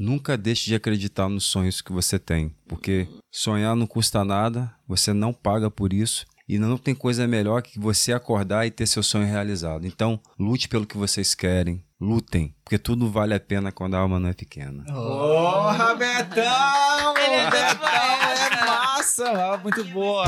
nunca deixe de acreditar nos sonhos que você tem, porque sonhar não custa nada, você não paga por isso e não tem coisa melhor que você acordar e ter seu sonho realizado. Então, lute pelo que vocês querem, lutem, porque tudo vale a pena quando a alma não é pequena. Porra, Betão! Ele é Betão é massa, muito boa.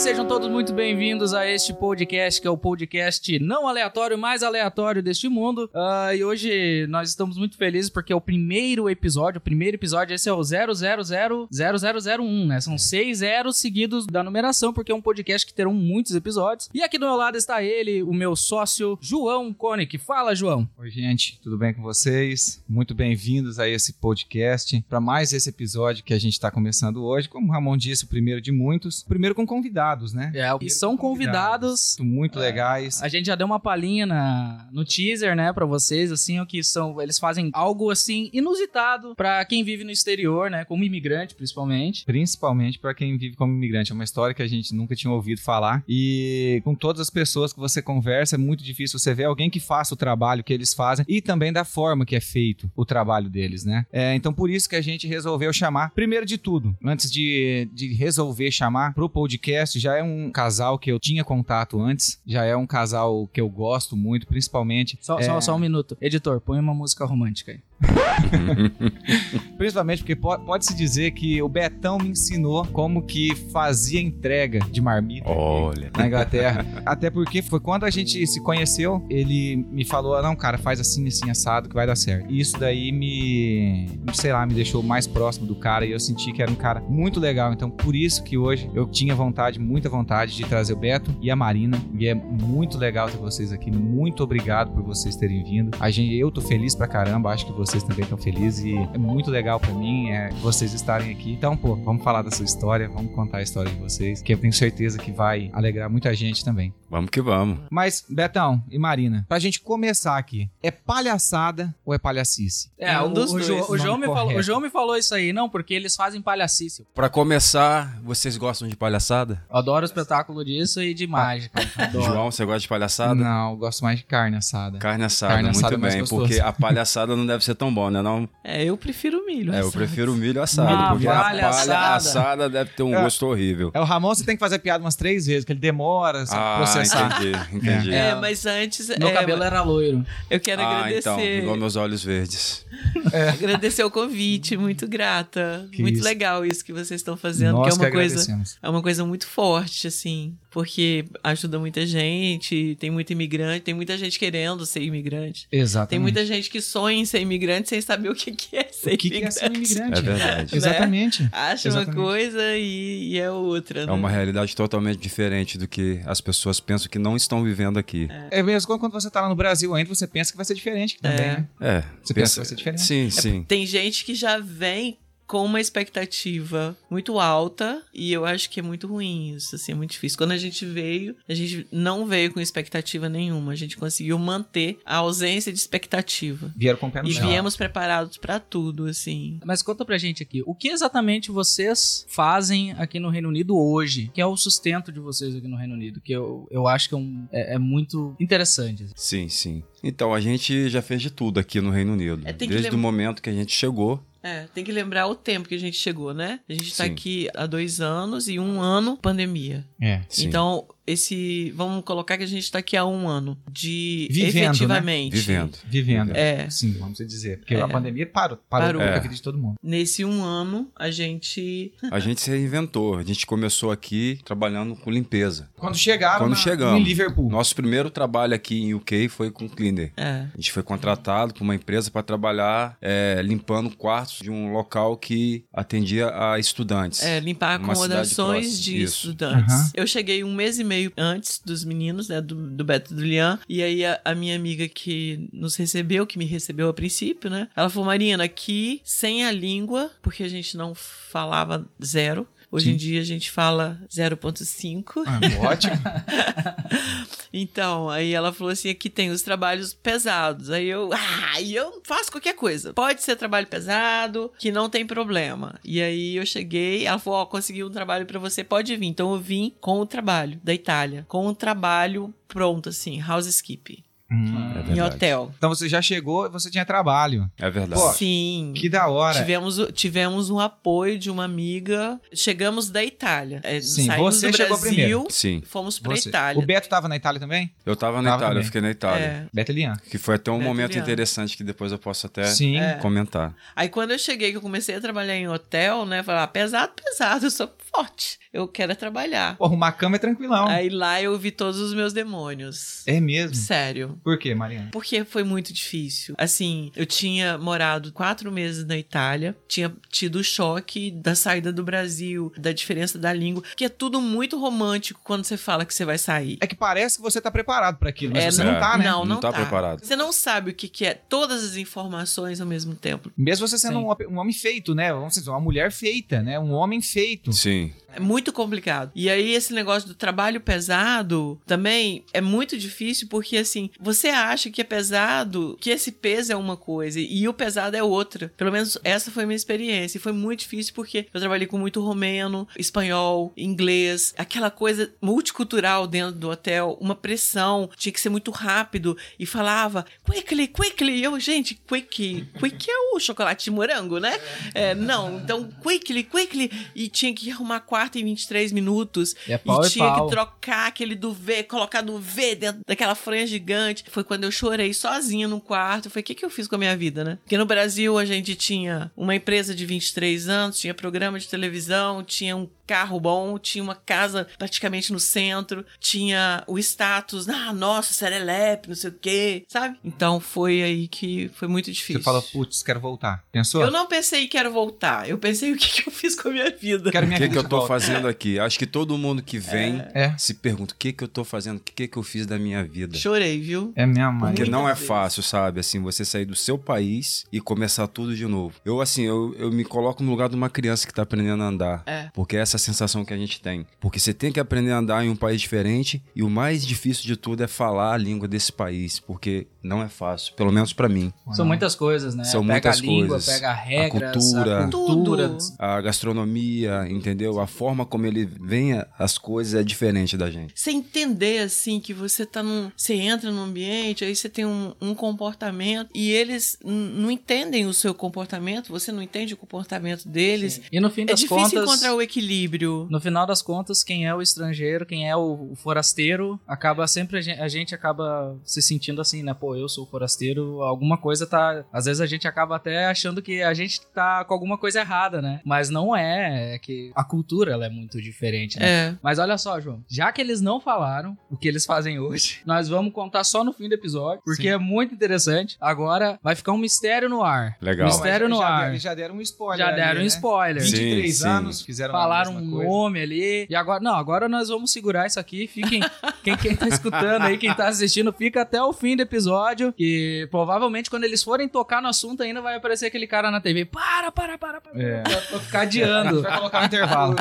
Sejam todos muito bem-vindos a este podcast, que é o podcast não aleatório, mais aleatório deste mundo. Ah, e hoje nós estamos muito felizes porque é o primeiro episódio, o primeiro episódio, esse é o 0000001, né? São seis zeros seguidos da numeração, porque é um podcast que terão muitos episódios. E aqui do meu lado está ele, o meu sócio, João Koenig. Fala, João. Oi, gente, tudo bem com vocês? Muito bem-vindos a esse podcast, para mais esse episódio que a gente está começando hoje. Como o Ramon disse, o primeiro de muitos. Primeiro com convidados, né? É, e são convidados Muito legais. A gente já deu uma palhinha na, no teaser, né, pra vocês, assim, o que são, eles fazem algo assim inusitado pra quem vive no exterior, né, como imigrante, principalmente. Principalmente para quem vive como imigrante. É uma história que a gente nunca tinha ouvido falar. E com todas as pessoas que você conversa, é muito difícil você ver alguém que faça o trabalho que eles fazem e também da forma que é feito o trabalho deles, né? É, então por isso que a gente resolveu chamar, primeiro de tudo, antes de, de resolver chamar pro podcast, já é um casal que eu tinha contato antes, já é um casal que eu gosto muito, principalmente. Só, é, só, só um minuto. Editor, põe uma música romântica aí. Principalmente porque po- pode-se dizer que o Betão me ensinou como que fazia entrega de marmita. Olha. na Inglaterra. Até porque foi quando a gente se conheceu, ele me falou: não, cara, faz assim, assim, assado, que vai dar certo. E isso daí me, sei lá, me deixou mais próximo do cara e eu senti que era um cara muito legal. Então, por isso que hoje eu tinha vontade, muita vontade de trazer o Beto e a Marina. E é muito legal ter vocês aqui. Muito obrigado por vocês terem vindo. A gente, eu tô feliz pra caramba, acho que vocês também estão felizes e é muito legal pra mim é, vocês estarem aqui. Então, pô, vamos falar da sua história, vamos contar a história de vocês, que eu tenho certeza que vai alegrar muita gente também. Vamos que vamos. Mas, Betão e Marina, pra gente começar aqui, é palhaçada ou é palhacice? É, um o, dos o, dois, João, o, João me falou, o. João me falou isso aí, não, porque eles fazem palhacice. Pra começar, vocês gostam de palhaçada? Eu adoro o espetáculo disso e de mágica. Adoro. João, você gosta de palhaçada? Não, eu gosto mais de carne assada. Carne assada, Carne muito assada é mais bem, gostoso. porque a palhaçada não deve ser tão bom, né? Não, É, eu prefiro milho. é, eu assado. prefiro o milho assado, Ah, porque a palha assada. assada deve ter um É. gosto horrível. É o Ramon, você tem que fazer piada umas três vezes, que ele demora a Ah, processar. entendi, entendi. É, mas antes. Meu é, cabelo era loiro. Eu quero Ah, agradecer. então, igual meus olhos verdes. Agradecer o convite, muito grata. Que muito isso. legal isso que vocês estão fazendo, Nós que é uma que coisa. É uma coisa muito forte, assim, porque ajuda muita gente, tem muito imigrante, tem muita gente querendo ser imigrante. Exatamente. Tem muita gente que sonha em ser imigrante sem saber o que, que é ser O que, que é imigrante. ser um imigrante? É verdade. Exatamente. Acha Exatamente. uma coisa e, e é outra, É né? uma realidade totalmente diferente do que as pessoas pensam que não estão vivendo aqui. É mesmo quando você tá lá no Brasil ainda, você pensa que vai ser diferente também, É. né? É. Você pensa que vai ser diferente? Sim, sim. Tem gente que já vem com uma expectativa muito alta e eu acho que é muito ruim isso, assim, é muito difícil. Quando a gente veio, a gente não veio com expectativa nenhuma, a gente conseguiu manter a ausência de expectativa. Vieram com o pé no E chão. viemos preparados pra tudo, assim. Mas conta pra gente aqui, o que exatamente vocês fazem aqui no Reino Unido hoje? Que é o sustento de vocês aqui no Reino Unido? Que eu, eu acho que é, um- é- é muito interessante. Sim, sim. Então, a gente já fez de tudo aqui no Reino Unido. É, Desde lem- o momento que a gente chegou. É, tem que lembrar o tempo que a gente chegou, né? A gente tá Sim. aqui há dois anos e um ano pandemia. É. Sim. Então, esse. Vamos colocar que a gente tá aqui há um ano de Vivendo, né? efetivamente. Vivendo. Vivendo. É. Sim, vamos dizer. Porque É. a pandemia parou. Parou, Parou. com a É. vida de todo mundo. Nesse um ano, a gente. A gente se reinventou. A gente começou aqui trabalhando com limpeza. Quando chegaram Quando na- chegamos. em Liverpool. Nosso primeiro trabalho aqui em UK foi com cleaner. É. A gente foi contratado por uma empresa para trabalhar é, limpando quartos de um local que atendia a estudantes. É, limpar acomodações de Isso. estudantes. Aham. Eu cheguei um mês e meio veio antes dos meninos, né? Do, do Beto e do Lian. E aí a, a minha amiga que nos recebeu, que me recebeu a princípio, né? Ela falou, Marina, aqui sem a língua, porque a gente não falava zero. Hoje Sim. em dia a gente fala 0.5. Ah, ótimo. Então, aí ela falou assim: aqui tem os trabalhos pesados. Aí eu, ah, e eu faço qualquer coisa. Pode ser trabalho pesado, que não tem problema. E aí eu cheguei, ela falou: Ó, consegui um trabalho pra você, pode vir. Então eu vim com o trabalho da Itália, com o trabalho pronto, assim, housekeeping, Hum. É em hotel. Então você já chegou e você tinha trabalho. É verdade. Pô, Sim. Que da hora. Tivemos, tivemos um apoio de uma amiga. Chegamos da Itália. É, Sim, saímos você do chegou Brasil, primeiro. Sim. fomos pra Você. Itália. O Beto tava na Itália também? Eu tava na Tava Itália, também. eu fiquei na Itália. É. Beto e Lian. Que foi até um Beto momento Liano. interessante que depois eu posso até Sim. É. comentar. Aí quando eu cheguei, que eu comecei a trabalhar em hotel, né? Falar, ah, pesado, pesado, eu sou forte. Eu quero é trabalhar. Pô, arrumar cama é tranquilão. Aí lá eu vi todos os meus demônios. É mesmo? Sério. Por quê, Mariana? Porque foi muito difícil. Assim, eu tinha morado quatro meses na Itália, tinha tido o choque da saída do Brasil, da diferença da língua, que é tudo muito romântico quando você fala que você vai sair. É que parece que você tá preparado pra aquilo, mas É, você não- não tá, né? Não, Não não, tá tá preparado. Você não sabe o que, que é todas as informações ao mesmo tempo. Mesmo você sendo um, um homem feito, né? Vamos dizer, uma mulher feita, né? Um homem feito. Sim. É muito complicado. E aí, esse negócio do trabalho pesado também é muito difícil, porque assim, você acha que é pesado, que esse peso é uma coisa e o pesado é outra. Pelo menos essa foi a minha experiência. E foi muito difícil porque eu trabalhei com muito romeno, espanhol, inglês, aquela coisa multicultural dentro do hotel, uma pressão, tinha que ser muito rápido e falava quickly, quickly. E eu, gente, quick, quick é o chocolate de morango, né? É, não, então quickly, quickly. E tinha que arrumar quarto em 23 minutos. É pau e e tinha pau. que trocar aquele duvet, colocar duvet dentro daquela franja gigante. Foi quando eu chorei sozinha no quarto. Eu falei, o que, que eu fiz com a minha vida, né? Porque no Brasil a gente tinha uma empresa de 23 anos, tinha programa de televisão, tinha um carro bom, tinha uma casa praticamente no centro, tinha o status, ah, nossa, serelepe, não sei o quê, sabe? Então foi aí que foi muito difícil. Você fala, putz, quero voltar. Pensou? Eu não pensei quero voltar, eu pensei o que, que eu fiz com a minha vida. Quero O minha que, vida que eu tô volta. fazendo aqui? Acho que todo mundo que vem É. se pergunta: o que, que eu tô fazendo? O que, que eu fiz da minha vida? Chorei, viu? É minha mãe. Porque não é vezes. fácil, sabe? Assim, você sair do seu país e começar tudo de novo. Eu, assim, eu, eu me coloco no lugar de uma criança que tá aprendendo a andar. É. Porque é essa sensação que a gente tem. Porque você tem que aprender a andar em um país diferente e o mais difícil de tudo é falar a língua desse país. Porque não é fácil, pelo menos pra mim. São muitas coisas, né? São pega muitas a língua, coisas. pega A regras, cultura. a cultura. A gastronomia, entendeu? A forma como ele vem a- as coisas é diferente da gente. Você entender, assim, que você tá num. Você entra num ambiente, aí você tem um, um comportamento e eles não entendem o seu comportamento, você não entende o comportamento deles. E no fim É das difícil contas, encontrar o equilíbrio. No final das contas, quem é o estrangeiro, quem é o, o forasteiro, acaba sempre a gente, a gente acaba se sentindo assim, né? Pô, eu sou forasteiro, alguma coisa tá. Às vezes a gente acaba até achando que a gente tá com alguma coisa errada, né? Mas não é, é que a cultura ela é muito diferente, né? É. Mas olha só, João, já que eles não falaram o que eles fazem hoje, nós vamos contar só no fim do episódio, porque Sim. é muito interessante. Agora vai ficar um mistério no ar. Legal. Mas Mistério no já ar. deram- já deram um spoiler. Já deram ali, um né? spoiler. Sim. 23 sim. anos, fizeram Falaram um coisa. nome ali. E agora, não, agora nós vamos segurar isso aqui. Fiquem, quem, quem tá escutando aí, quem tá assistindo, fica até o fim do episódio. Que provavelmente quando eles forem tocar no assunto ainda vai aparecer aquele cara na TV. Para, para, para, para. É. Pra, pra ficar adiando. Vai colocar no intervalo.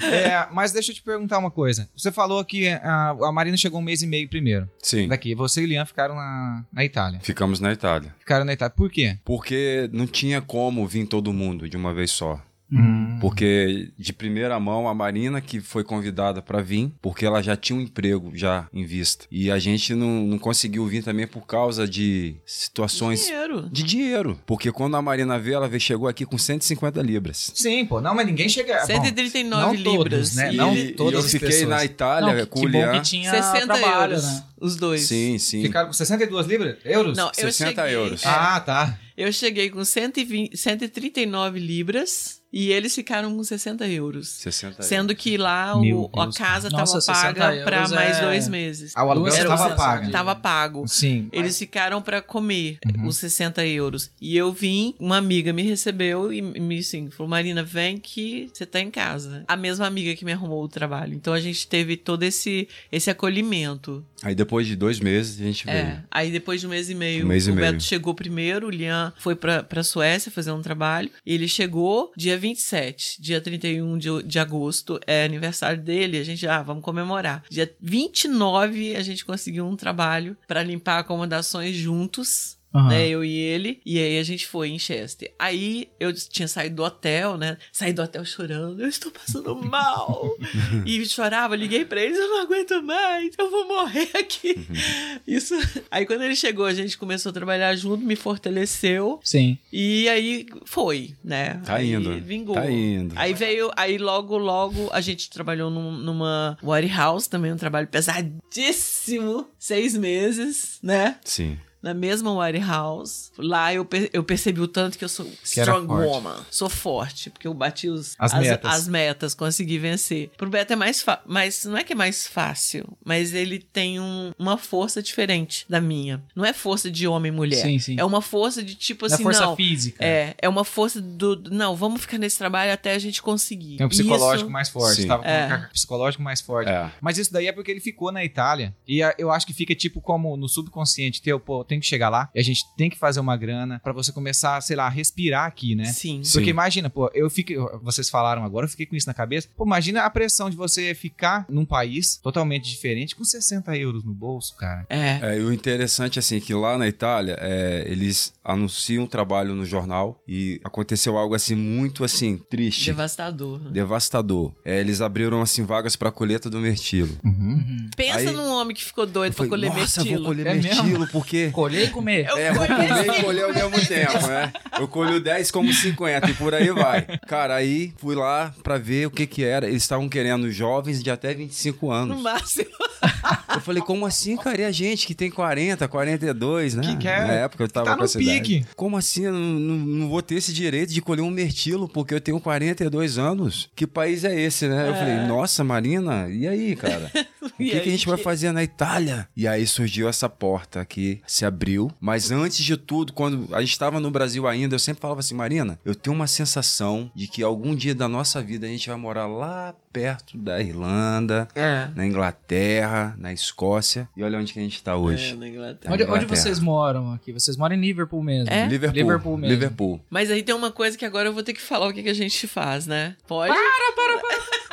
É, É, mas deixa eu te perguntar uma coisa. Você falou que a, a Marina chegou um mês e meio primeiro. Sim. Daqui, você e o Lian ficaram na, na Itália. Ficamos na Itália. Ficaram na Itália. Por quê? Porque não tinha como vir todo mundo de uma vez só. Hum. Porque de primeira mão a Marina que foi convidada para vir, porque ela já tinha um emprego já em vista. E a gente não, não conseguiu vir também por causa de situações Dinheiro. de dinheiro. Porque quando a Marina veio, ela veio, chegou aqui com 150 libras. Sim, pô. Não, mas ninguém chega... Bom, 139 não libras. todos, né? E Não e, todas e eu fiquei pessoas. na Itália não, com que o bom Lian. que tinha 60 trabalho, euros. né? Os dois. Sim, sim. Ficaram com 62 libras? Euros? Não, eu 60 cheguei, euros. é, Ah, tá. eu cheguei com 120, 139 libras e eles ficaram com 60 euros. 60 euros. Sendo que lá o, a casa Nossa, tava 60 paga pra euros mais é- dois meses. Ah, o aluguel estava pago. sensação. Tava pago. Sim. Eles ficaram pra comer Uhum. os 60 euros. E eu vim, uma amiga me recebeu e me assim, falou: Marina, vem que você tá em casa. A mesma amiga que me arrumou o trabalho. Então a gente teve todo esse, esse acolhimento. Aí depois de dois meses a gente veio. É. Aí depois de um mês e meio, Um mês e o meio. Beto chegou primeiro, o Lian foi pra, pra Suécia fazer um trabalho. Ele chegou dia 27, dia 31 de, de agosto, é aniversário dele. A gente, ah, vamos comemorar. Dia 29, a gente conseguiu um trabalho pra limpar acomodações juntos. Aham. Né, eu e ele, e aí a gente foi em Chester. Aí eu tinha saído do hotel, né? Saí do hotel chorando, eu estou passando mal. e chorava, liguei pra eles, eu não aguento mais, eu vou morrer aqui. Isso. Aí quando ele chegou, a gente começou a trabalhar junto, me fortaleceu. Sim. E aí foi, né? Tá aí indo. Vingou. Tá indo. Aí veio, aí logo, logo a gente trabalhou num- numa warehouse também, um trabalho pesadíssimo, seis meses, né? Sim. Na mesma warehouse. Lá eu, per- eu percebi o tanto que eu sou Que strong woman. Sou forte, porque eu bati os, As metas. as metas, consegui vencer. Pro Beto é mais fácil, mas não é que é mais fácil, mas ele tem um- uma força diferente da minha. Não é força de homem e mulher. Sim, sim. É uma força de tipo Da assim, força não. física. É, é uma força do. Não, vamos ficar nesse trabalho até a gente conseguir. Tem um psicológico Isso- mais forte. Sim. Tava com É. um psicológico mais forte. É. Mas isso daí é porque ele ficou na Itália. E a- eu acho que fica tipo como no subconsciente teu, pô, tem que chegar lá. E a gente tem que fazer uma grana pra você começar, sei lá, a respirar aqui, né? Sim. Sim. Porque imagina, pô, eu fiquei. Vocês falaram agora, eu fiquei com isso na cabeça. Pô, imagina a pressão de você ficar num país totalmente diferente com 60 euros no bolso, cara. É. É, e o interessante, assim, que lá na Itália, é, eles anunciam trabalho no jornal e aconteceu algo, assim, muito, assim, triste, Devastador. né? devastador. É, eles abriram, assim, vagas pra colheita do mirtilo. Uhum. Pensa Aí- num homem que ficou doido pra falei, colher Nossa, mirtilo. vou colher É mirtilo, porque... Colher e comer. Eu É, vou comer e colher ao mesmo tempo, né? Eu colho 10 como 50 e por aí vai. Cara, aí fui lá pra ver o que que era. Eles estavam querendo jovens de até 25 No anos. máximo. Eu falei, como assim, cara? E a gente que tem 40, 42, né? Que quer- Na época eu tava tá com no essa idade. pique. Como assim? Eu não, não- vou ter esse direito de colher um mirtilo porque eu tenho 42 anos? Que país é esse, né? Eu falei, nossa, Marina, e aí, cara? O que, que a gente vai que- fazer na Itália? E aí surgiu essa porta que se abriu. Mas antes de tudo, quando a gente estava no Brasil ainda, eu sempre falava assim, Marina, eu tenho uma sensação de que algum dia da nossa vida a gente vai morar lá perto da Irlanda, É. na Inglaterra, na Escócia. E olha onde que a gente está É, hoje. na Inglaterra. Onde, onde vocês moram aqui? Vocês moram em Liverpool mesmo. É? Liverpool. Liverpool mesmo. Liverpool. Mas aí tem uma coisa que agora eu vou ter que falar o que, que a gente faz, né? Pode? Para, para, para.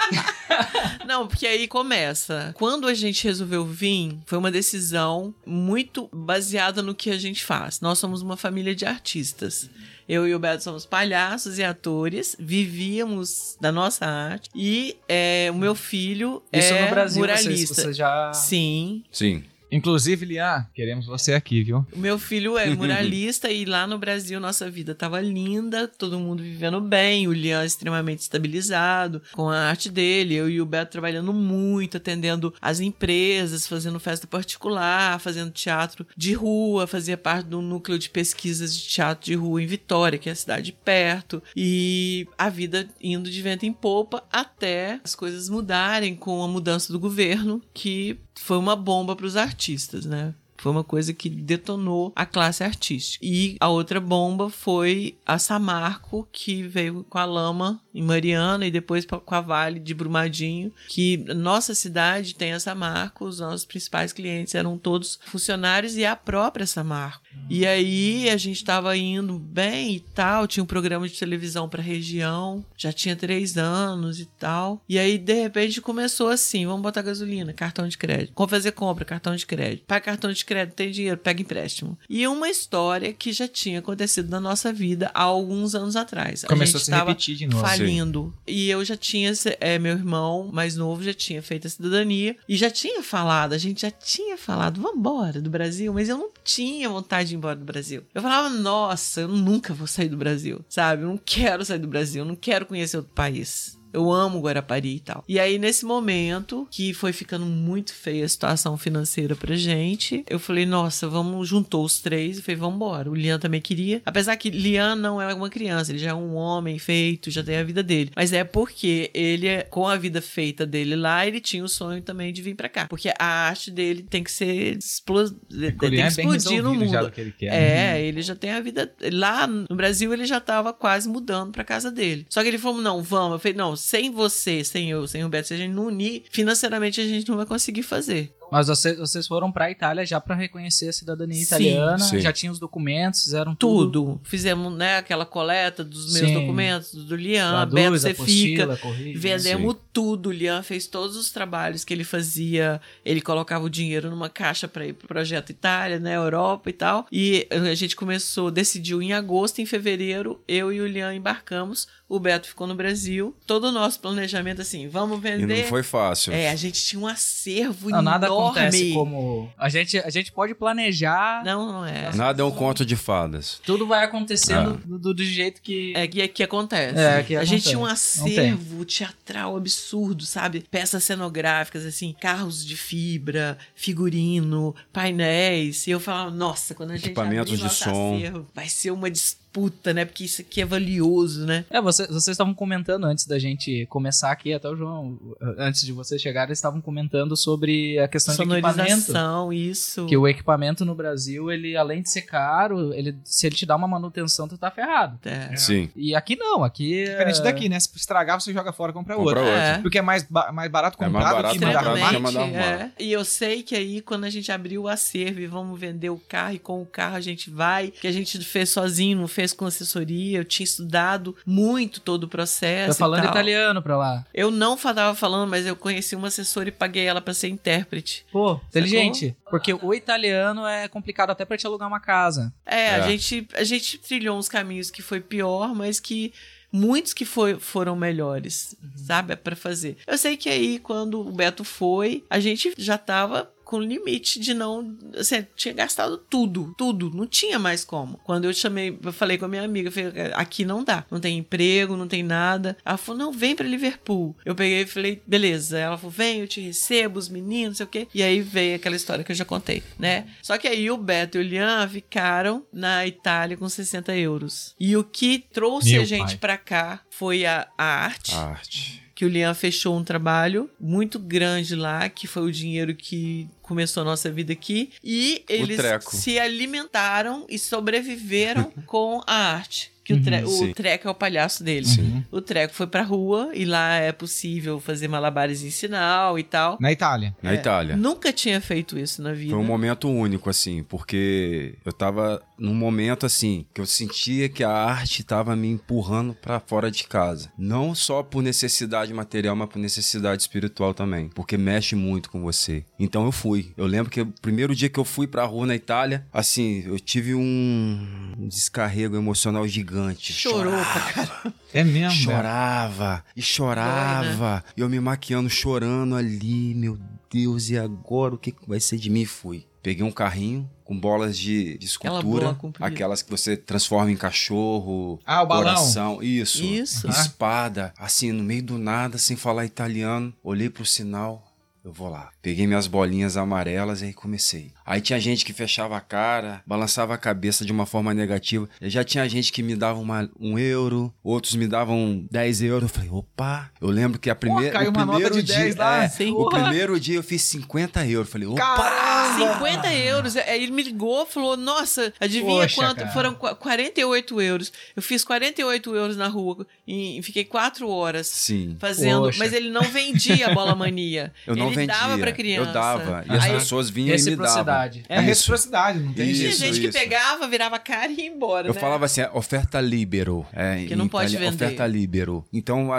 Não, porque aí começa. Quando a gente resolveu vir, foi uma decisão muito baseada no que a gente faz. Nós somos uma família de artistas. Eu e o Beto somos palhaços e atores, vivíamos da nossa arte. E é, o meu filho Isso é no Brasil, vocês, muralista. vocês já... Sim, Sim. Inclusive, Lian, queremos você aqui, viu? O meu filho é muralista e lá no Brasil nossa vida tava linda, todo mundo vivendo bem, o Lian extremamente estabilizado com a arte dele, eu e o Beto trabalhando muito, atendendo as empresas, fazendo festa particular, fazendo teatro de rua, fazia parte do núcleo de pesquisas de teatro de rua em Vitória, que é a cidade perto, e a vida indo de vento em popa até as coisas mudarem com a mudança do governo, que foi uma bomba para os artistas, né? Foi uma coisa que detonou a classe artística. E a outra bomba foi a Samarco, que veio com a Lama em Mariana e depois com a Vale de Brumadinho, que nossa cidade tem a Samarco, os nossos principais clientes eram todos funcionários e a própria Samarco. E aí a gente estava indo bem e tal, tinha um programa de televisão para região, já tinha três anos e tal. E aí de repente começou assim: vamos botar gasolina, cartão de crédito, como fazer compra, cartão de crédito, paga cartão de crédito, tem dinheiro, pega empréstimo. E uma história que já tinha acontecido na nossa vida há alguns anos atrás. Começou a gente se tava repetir de novo. Falindo. E eu já tinha, é, meu irmão mais novo já tinha feito a cidadania e já tinha falado, a gente já tinha falado, vamos embora do Brasil, mas eu não tinha vontade de ir embora do Brasil. Eu falava, nossa, eu nunca vou sair do Brasil, sabe? Eu não quero sair do Brasil, eu não quero conhecer outro país. Eu amo Guarapari e tal. E aí, nesse momento, que foi ficando muito feia a situação financeira pra gente, eu falei, nossa, vamos, juntou os três e falei, vamos embora. O Lian também queria. Apesar que Lian não é uma criança, ele já é um homem feito, já tem a vida dele. Mas é porque ele, é, com a vida feita dele lá, ele tinha o sonho também de vir pra cá. Porque a arte dele tem que ser explos... tem que é explodir no mundo. ele quer. né? É, ele já tem a vida. Lá no Brasil, ele já tava quase mudando pra casa dele. Só que ele falou: não, vamos. Eu falei: não, sem você, sem eu, sem o Beto, se a gente não unir, financeiramente a gente não vai conseguir fazer. Mas vocês, vocês foram pra Itália já pra reconhecer a cidadania Sim, italiana, sim. já tinham os documentos, fizeram tudo. Tudo. Fizemos, né, aquela coleta dos meus Sim. documentos, do Lian, Traduz, Beto, você fica. corrige. Vendemos tudo. O Lian fez todos os trabalhos que ele fazia. Ele colocava o dinheiro numa caixa para ir pro projeto Itália, né, Europa e tal. E a gente começou, decidiu em agosto, em fevereiro, eu e o Lian embarcamos. O Beto ficou no Brasil. Todo o nosso planejamento assim, vamos E vender. não foi fácil. É, a gente tinha um acervo Não, nada enorme. Acontece como. A gente, a gente pode planejar, Não, não é. Nada é um conto de fadas. tudo vai acontecendo do, do- do jeito que. É que, que acontece. É, que a gente acontece. tinha um acervo teatral absurdo, sabe? Peças cenográficas, assim, carros de fibra, figurino, painéis. E eu falava, nossa, quando a gente Equipamentos abrir de som. acervo, vai ser uma disputa, né? Porque isso aqui é valioso, né? É, você- vocês estavam comentando antes da gente começar aqui, até o João, antes de vocês chegarem, eles estavam comentando sobre a questão de equipamento. Sonorização, isso. Que o equipamento no Brasil, ele além de ser caro, ele, se ele te dá uma manutenção, tu tá ferrado. É. Sim. E aqui não, aqui. é- Diferente daqui, né? Se estragar, você joga fora e compra Compra outro. outro. É. Porque é mais, ba- mais barato É comprar mais do barato que mandar comprar do que mandar arrumar. é. E eu sei que aí, quando a gente abriu o acervo e vamos vender o carro, e com o carro a gente vai, que a gente fez sozinho, não fez com assessoria, eu tinha estudado muito todo o processo. Tá e falando tal. italiano pra lá. Eu não tava falando, mas eu conheci uma assessora e paguei ela pra ser intérprete. Pô, inteligente. Porque o italiano é complicado até pra te alugar uma casa. É, A, É. gente, a gente trilhou uns caminhos que foi pior, mas que muitos que foi, foram melhores, sabe? Pra fazer. Eu sei que aí, quando o Beto foi, a gente já tava com limite de não. Assim, tinha gastado tudo, tudo. Não tinha mais como. Quando eu chamei, eu falei com a minha amiga, falei, aqui não dá. Não tem emprego, não tem nada. Ela falou, não, vem pra Liverpool. Eu peguei e falei, beleza. Ela falou, vem, eu te recebo, os meninos, não sei o quê. E aí veio aquela história que eu já contei, né? Só que aí o Beto e o Lian ficaram na Itália com 60 euros. E o que trouxe Meu a gente pai. pra cá foi a, a arte A arte. que o Lian fechou um trabalho muito grande lá, que foi o dinheiro que começou a nossa vida aqui. E eles se alimentaram e sobreviveram com a arte. Que o, tre- o sim. treco é o palhaço dele. Uhum. O treco foi pra rua e lá é possível fazer malabares em sinal e tal. Na Itália. Na É, Itália. Nunca tinha feito isso na vida. Foi um momento único, assim, porque eu tava num momento, assim, que eu sentia que a arte tava me empurrando pra fora de casa. Não só por necessidade material, mas por necessidade espiritual também, porque mexe muito com você. Então eu fui. Eu lembro que o primeiro dia que eu fui pra rua na Itália, assim, eu tive um, um descarrego emocional gigante. Chorou Chorava, caramba. É mesmo. Chorava e chorava. E eu me maquiando, chorando ali. Meu Deus, e agora o que que vai ser de mim? Fui. Peguei um carrinho com bolas de, de escultura. aquelas que você transforma em cachorro. Ah, o balão. Coração. Isso. Isso. Espada. Assim, no meio do nada, sem falar italiano. Olhei pro sinal. Eu vou lá. Peguei minhas bolinhas amarelas e aí comecei. Aí tinha gente que fechava a cara, balançava a cabeça de uma forma negativa. E já tinha gente que me dava uma- um euro, outros me davam 10 euros. Eu falei, opa. Eu lembro que a primeira. caiu o uma nota primeiro de 10 dia, lá. é, Sim. O primeiro dia eu fiz 50 euros. Eu Falei, opa. Caramba! 50 euros. Aí ele me ligou falou: Nossa, adivinha Poxa, quanto? cara. Foram qu- 48 euros. Eu fiz 48 euros na rua e fiquei 4 horas Sim. fazendo. Poxa. Mas ele não vendia a bola mania. Eu não ele vendia. Pra criança. Eu dava. E as Aí, pessoas vinham e me davam. Reciprocidade. É a Isso. reciprocidade, não tem Isso, Tinha gente que isso. pegava, virava a cara e ia embora. Eu né? falava assim, é, oferta libero. É, Que não pode vender. Oferta libero. Então,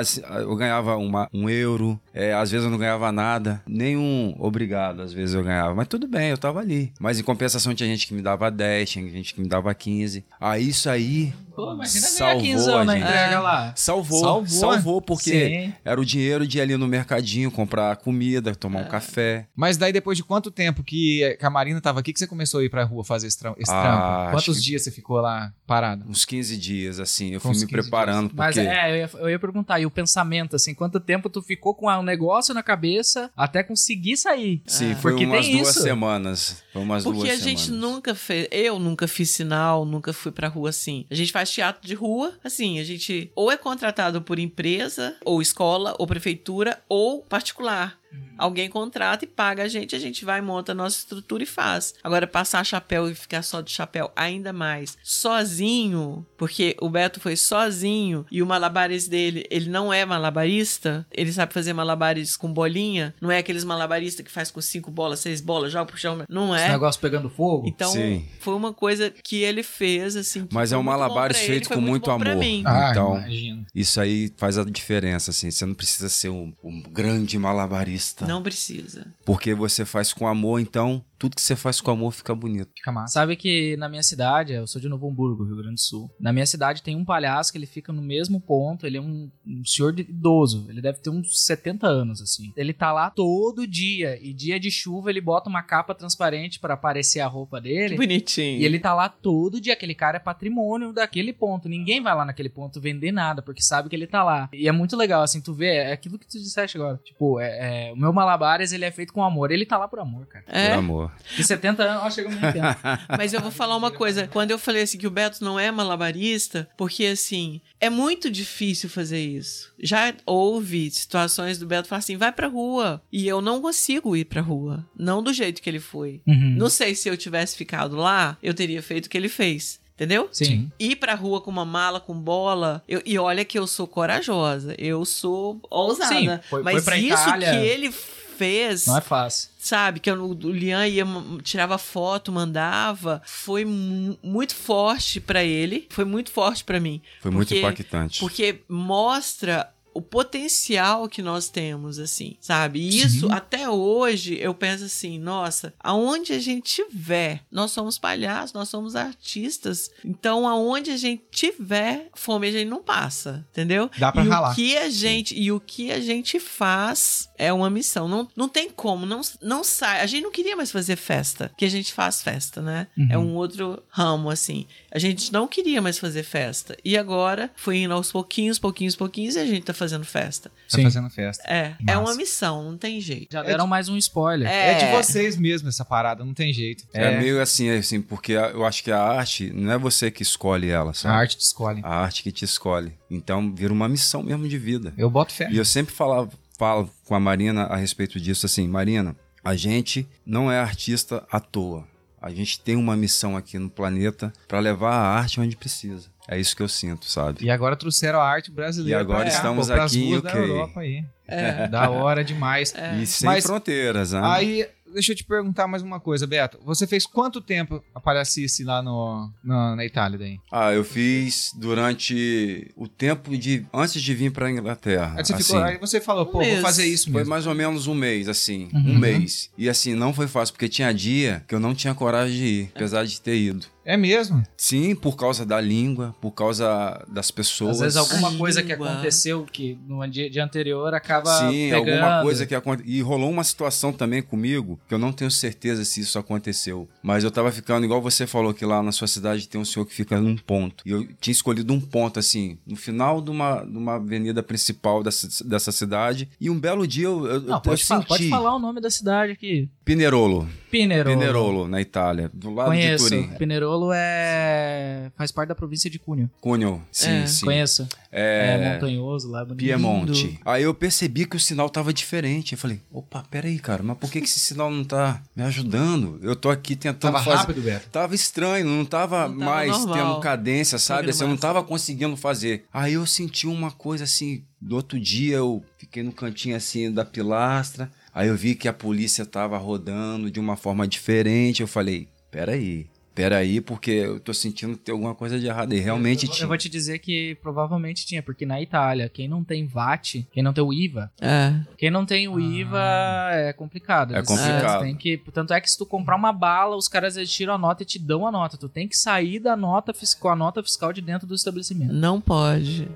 eu ganhava uma, um euro, é, às vezes eu não ganhava nada, nenhum obrigado, às vezes eu ganhava. Mas tudo bem, eu tava ali. Mas em compensação tinha gente que me dava 10, tinha gente que me dava 15. Aí isso aí Pô, imagina Salvou 15 a anos na gente. entrega É. lá. salvou. Salvou. Salvou, porque Sim. era o dinheiro de ir ali no mercadinho, comprar comida, tomar um café. Mas daí depois de quanto tempo que a Marina tava aqui que você começou a ir pra rua fazer esse, tra esse Ah, trampo? Quantos que- dias você ficou lá parado? Uns 15 dias, assim. Eu Com fui me 15 preparando, porque... Mas é, eu ia, eu ia perguntar, e o pensamento, assim, quanto tempo tu ficou com o negócio na cabeça até conseguir sair? Sim, Ah. foi Porque umas tem duas isso. semanas. Foi umas Porque duas a gente semanas. nunca fez. Eu nunca fiz sinal, nunca fui pra rua assim. A gente faz teatro de rua, assim, a gente ou é contratado por empresa, ou escola, ou prefeitura, ou particular. Alguém contrata e paga a gente, a gente vai, monta a nossa estrutura e faz. Agora, passar chapéu e ficar só de chapéu, ainda mais, sozinho, porque o Beto foi sozinho e o malabares dele, ele não é malabarista, ele sabe fazer malabares com bolinha, não é aqueles malabaristas que faz com cinco bolas, seis bolas, joga pro chão, não Esse é. negócio pegando fogo? Então, Sim. foi uma coisa que ele fez, assim. Mas é um malabares ele, feito com muito amor. mim. Ah, Então- imagino. Isso aí faz a diferença, assim. Você não precisa ser um, um grande malabarista. Não precisa. Porque você faz com amor, então tudo que você faz com amor fica bonito. Fica massa. Sabe que na minha cidade, eu sou de Novo Hamburgo, Rio Grande do Sul. Na minha cidade tem um palhaço que ele fica no mesmo ponto. Ele é um, um senhor de- idoso. Ele deve ter uns 70 anos, assim. Ele tá lá todo dia. E dia de chuva ele bota uma capa transparente pra aparecer a roupa Que dele. bonitinho. E ele tá lá todo dia. Aquele cara é patrimônio daquele ponto. Ninguém vai lá naquele ponto vender nada, porque sabe que ele tá lá. E é muito legal, assim, tu vê, é aquilo que tu disseste agora. Tipo, é, é, o meu Malabares, ele é feito com amor. Ele tá lá por amor, cara. Por É, De 70 anos, ó, chega muito tempo. mas eu vou falar uma coisa. Quando eu falei assim que o Beto não é malabarista, porque assim, é muito difícil fazer isso. Já houve situações do Beto falar assim: vai pra rua. E eu não consigo ir pra rua. Não do jeito que ele foi. Uhum. Não sei se eu tivesse ficado lá, eu teria feito o que ele fez. Entendeu? Sim. ir pra rua com uma mala, com bola. eu- e olha que eu sou corajosa. Eu sou ousada. Sim, foi- mas foi pra isso Itália. que ele fez, Não é fácil. Sabe? Que eu- o Lian ia, tirava foto, mandava. Foi mu- muito forte pra ele. Foi muito forte pra mim. Foi muito Porque- impactante. Porque mostra o potencial que nós temos, assim, sabe? E isso, Sim. até hoje, eu penso assim, nossa, aonde a gente tiver, nós somos palhaços, nós somos artistas, então aonde a gente tiver, fome a gente não passa, entendeu? Dá pra e ralar. o que a gente e o que a gente faz é uma missão. Não, não tem como, não, não sai. A gente não queria mais fazer festa, que a gente faz festa, né? Uhum. É um outro ramo assim. A gente não queria mais fazer festa e agora foi indo aos pouquinhos, pouquinos, pouquinhos e a gente tá fazendo festa. Tá Sim. fazendo festa. É, Massa. é uma missão, não tem jeito. Já deram mais um spoiler. É. de vocês mesmo essa parada, não tem jeito. É, meio assim, assim, porque a- eu acho que a arte não é você que escolhe ela, a sabe? arte te escolhe. A arte que te escolhe. Então vira uma missão mesmo de vida. Eu boto fé. E eu sempre falava, falo com a Marina a respeito disso assim, Marina, a gente não é artista à toa. A gente tem uma missão aqui no planeta para levar a arte onde precisa. É isso que eu sinto, sabe? E agora trouxeram a arte brasileira. E agora pra cá, estamos pô, aqui em ruas da UK. Europa aí. É. Da hora demais. E sem Mas- fronteiras, né? Aí, deixa eu te perguntar mais uma coisa, Beto. Você fez quanto tempo a palhacice lá no, na, na Itália daí? Ah, eu fiz durante o tempo de antes de vir para Inglaterra. Aí você, assim. ficou, aí você falou, pô, mês. vou fazer isso Foi mesmo. mais ou menos um mês, assim. Uhum. Um mês. E assim, não foi fácil, porque tinha dia que eu não tinha coragem de ir, apesar de ter ido. É mesmo? Sim, por causa da língua, por causa das pessoas. Às vezes alguma A coisa que aconteceu que no dia, dia anterior acaba Sim, pegando. alguma coisa que aconteceu. E rolou uma situação também comigo que eu não tenho certeza se isso aconteceu. Mas eu tava ficando, igual você falou que lá na sua cidade tem um senhor que fica num ponto. E eu tinha escolhido um ponto, assim, no final de uma, de uma avenida principal dessa, dessa cidade. E um belo dia eu, eu, Não, eu pode, falar, senti. pode falar o nome da cidade aqui. Pinerolo. Pinerolo. Pinerolo, na Itália, do lado Conheço. de Turim. Pinerolo é. faz parte da província de Cuneo. Cuneo, sim, É. sim. Conheço. É, É, montanhoso lá, bonito. Piemonte. Aí eu percebi que o sinal tava diferente. Eu falei, opa, peraí, cara, mas por que, que esse sinal não tá me ajudando? Eu tô aqui tentando Tava fazer. rápido, Beto? Tava estranho, não tava, Não tava mais normal. tendo cadência, sabe? Assim, eu não tava conseguindo fazer. Aí eu senti uma coisa assim, do outro dia eu fiquei no cantinho assim da pilastra, aí eu vi que a polícia tava rodando de uma forma diferente, eu falei, peraí, peraí, porque eu tô sentindo que tem alguma coisa de errado. E realmente Eu, eu tinha. vou te dizer que provavelmente tinha, porque na Itália, quem não tem VAT, quem não tem o IVA, É. quem não tem o Ah. IVA é complicado. É complicado. têm que, tanto é que se tu comprar uma bala, os caras eles tiram a nota e te dão a nota. Tu tem que sair da nota fiscal, a nota fiscal de dentro do estabelecimento. Não pode.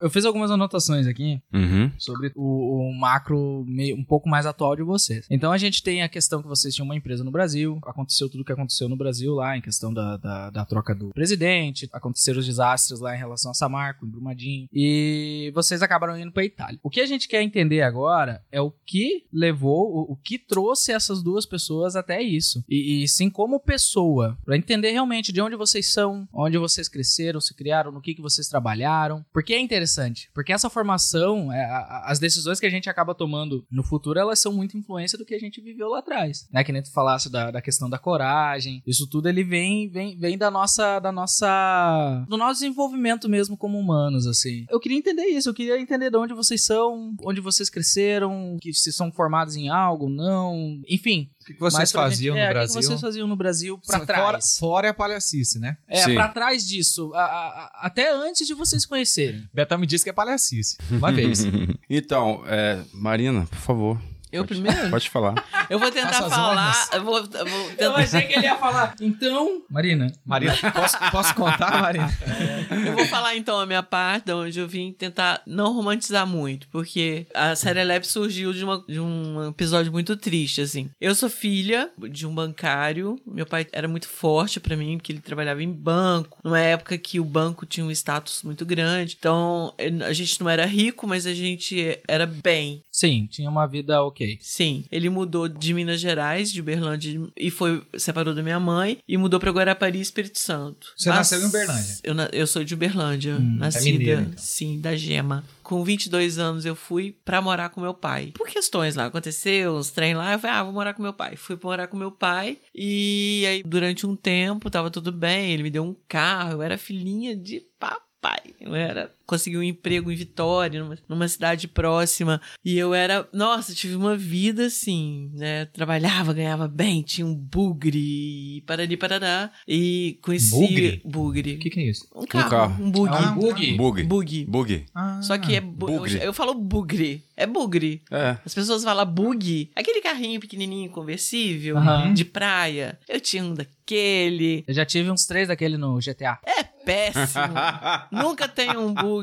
Eu fiz algumas anotações aqui Uhum. sobre o, o macro meio, um pouco mais atual de vocês. Então a gente tem a questão que vocês tinham uma empresa no Brasil, aconteceu tudo o que aconteceu no Brasil lá, em questão da, da, da troca do presidente, aconteceram os desastres lá em relação a Samarco, em Brumadinho, e vocês acabaram indo pra Itália. O que a gente quer entender agora é o que levou, o, o que trouxe essas duas pessoas até isso. E, e sim como pessoa, pra entender realmente de onde vocês são, onde vocês cresceram, se criaram, no que, que vocês trabalharam. Porque é interessante, porque essa formação, é, as decisões que a gente acaba tomando no futuro, elas são muito influência do que a gente viveu lá atrás. Né? Que nem tu falasse da, da questão da coragem, isso tudo ele vem, vem, vem da nossa, da nossa, do nosso desenvolvimento mesmo como humanos, assim. Eu queria entender isso, eu queria entender de onde vocês são, onde vocês cresceram, que se são formados em algo, não, enfim. O que que vocês faziam gente- é, no O Brasil? que que vocês faziam no Brasil pra Sim, trás? Fora, fora é a palhacice, né? É, Sim. pra trás disso, a- a- a- até antes de vocês conhecerem. Betão me disse que é palhacice. Uma vez. Então, é, Marina, por favor. Eu pode- primeiro? Pode falar. Eu vou tentar falar. Eu vou, eu vou Eu tentar, achei que ele ia falar. Então, Marina, Marina, posso, posso contar, Marina? eu vou falar então a minha parte, de onde eu vim tentar não romantizar muito, porque a Serelep surgiu de, uma- de um episódio muito triste, assim. Eu sou filha de um bancário, meu pai era muito forte pra mim, porque ele trabalhava em banco, numa época que o banco tinha um status muito grande, então eh, a gente não era rico, mas a gente era bem. sim, tinha uma vida ok. Sim, ele mudou de Minas Gerais, de Uberlândia, e foi separou da minha mãe e mudou pra Guarapari, Espírito Santo. Você nasceu em Uberlândia? Eu, eu sou de Uberlândia, Hum, é nascida, mineira, então. sim, da Gema. Com 22 anos eu fui pra morar com meu pai. Por questões lá, aconteceu uns trem lá, eu falei, ah, vou morar com meu pai. Fui pra morar com meu pai e aí durante um tempo tava tudo bem, ele me deu um carro, eu era filhinha de papai. Eu era, consegui um emprego em Vitória, numa, numa cidade próxima. E eu era, nossa, tive uma vida assim, né? Trabalhava, ganhava bem, tinha um bugre, parari, parará. E conheci. Bugre? Bugre. O que, que é isso? Um carro. carro. Um bugre. Ah, bug. Bug. Bug. Bug. Só que é. Bu Bugre. Eu, eu falo bugre. É bugre. É. As pessoas falam bug. Aquele carrinho pequenininho, conversível, de praia. Eu tinha um daquele. Eu já tive uns três daquele no GTA. É péssimo. Nunca tem um bugre.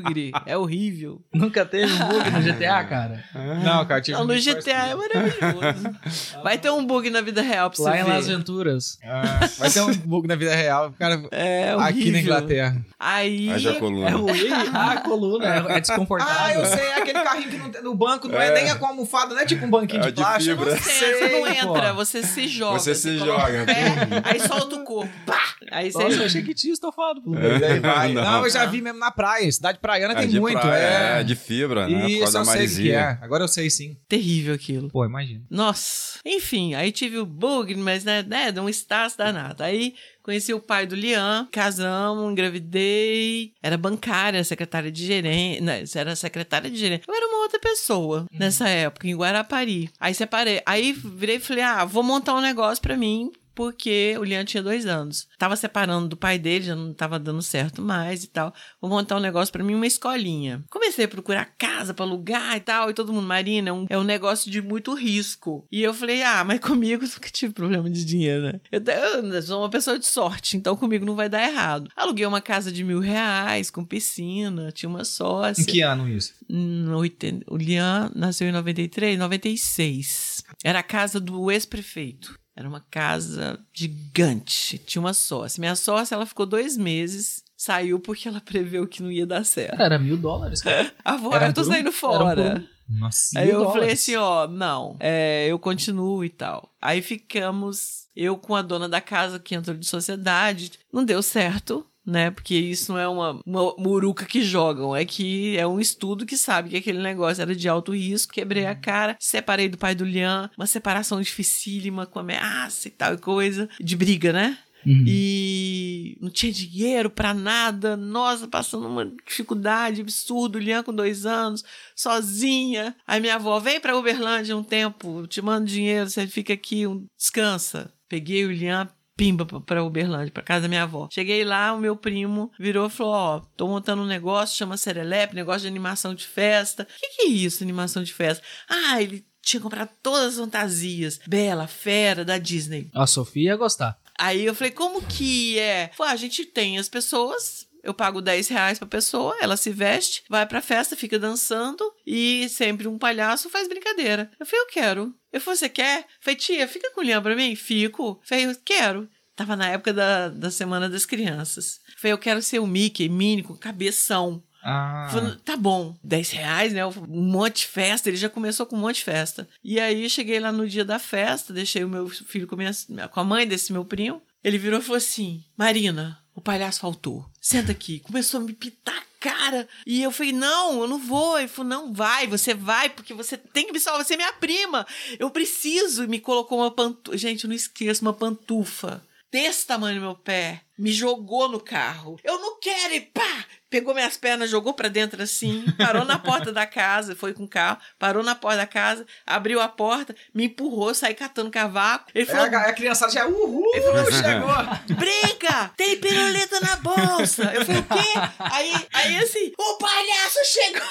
É horrível. Nunca teve um bug no GTA, cara? Não, cara, tive Não, no GTA é maravilhoso. Vai ter um bug na vida real pra você Lá em ver. Las Venturas. Ah, vai ter um bug na vida real. Cara, É horrível. aqui na Inglaterra. Aí... Haja coluna. É ruim? Ah, a coluna. É, é desconfortável. Ah, eu sei, é aquele carrinho que não tem, no banco não é, É. nem com almofada, não é tipo um banquinho É de de plástico. fibra. Você, você não Sei, entra, pô. você se joga. Você se joga. pé, aí solta o corpo. Pá! Aí você... Nossa, eu achei que tinha estofado. Não. Não. eu já vi mesmo na praia. Cidade praiana É tem de muito. praia, é. é de fibra, né? Por Isso, causa eu da sei que maresia. é. Agora eu sei sim. Terrível aquilo. Pô, imagina. Nossa. Enfim, aí tive o bug, mas né, né, de um status danado. Aí conheci o pai do Lian, casamos, engravidei. Era bancária, secretária de gerente. Né, era secretária de gerente. Eu era uma outra pessoa nessa época, em Guarapari. Aí separei. Aí virei e falei: ah, vou montar um negócio pra mim. Porque o Lian tinha dois anos. Tava separando do pai dele, já não tava dando certo mais e tal. Vou montar um negócio pra mim, uma escolinha. Comecei a procurar casa pra alugar e tal. E todo mundo, Marina, é um, é um negócio de muito risco. E eu falei, ah, mas comigo eu nunca tive problema de dinheiro, né? Eu, eu sou uma pessoa de sorte, então comigo não vai dar errado. Aluguei uma casa de mil reais, com piscina, tinha uma sócia. Em que ano isso? No 80 o Lian nasceu em 93, 96. Era a casa do ex-prefeito. Era uma casa gigante. Tinha uma sócia. Minha sócia, ela ficou dois meses. Saiu porque ela preveu que não ia dar certo. Era mil dólares, cara. Agora Era eu tô um- saindo era fora. um- Nossa. Aí eu falei dólares. assim, ó, não, é, eu continuo e tal. Aí ficamos, eu com a dona da casa que entrou de sociedade, não deu certo, né? Porque isso não é uma, uma muruca que jogam, é que é um estudo que sabe que aquele negócio era de alto risco. Quebrei a cara, separei do pai do Lian, uma separação dificílima com ameaça e tal e coisa, de briga, né? Uhum. E não tinha dinheiro pra nada. Nossa, passando uma dificuldade absurda. O Lian com dois anos, sozinha. Aí minha avó, vem pra Uberlândia um tempo, te mando dinheiro, você fica aqui, um, descansa. Peguei o Lian, pimba pra- pra Uberlândia, pra casa da minha avó. Cheguei lá, o meu primo virou e falou: Ó, tô montando um negócio, chama Serelepe, negócio de animação de festa. O que, que é isso, animação de festa? Ah, ele tinha comprado todas as fantasias. Bela, Fera, da Disney. A Sofia ia gostar. Aí eu falei, como que é? Falei, ah, a gente tem as pessoas, eu pago 10 reais pra pessoa, ela se veste, vai pra festa, fica dançando e sempre um palhaço faz brincadeira. Eu falei, eu quero. Eu falei, você quer? Eu falei, tia, fica com o Leão pra mim? Fico. Falei, eu quero. Tava na época da, da Semana das Crianças. Falei, eu quero ser o Mickey, Minnie, com cabeção. Ah, Falei, tá bom, 10 reais, né? Um monte de festa. Ele já começou com um monte de festa. E aí cheguei lá no dia da festa, deixei o meu filho com, a minha- com a mãe desse meu primo. Ele virou e falou assim: Marina, o palhaço faltou. Senta aqui. Começou a me pitar cara. E eu falei: não, eu não vou. Ele falou: não, vai, você vai, porque você tem que me salvar. Você é minha prima. Eu preciso. E me colocou uma pantufa. Gente, eu não esqueço, uma pantufa. Desse tamanho no meu pé, me jogou no carro. Eu não quero e pá! Pegou minhas pernas, jogou pra dentro assim, parou na porta da casa, foi com o carro, parou na porta da casa, abriu a porta, me empurrou, saí catando cavaco. Ele é, falou: a, a criançada já, uhul, chegou. Brinca! Tem pirulito na bolsa! Eu falei, o quê? Aí, aí assim, o palhaço chegou!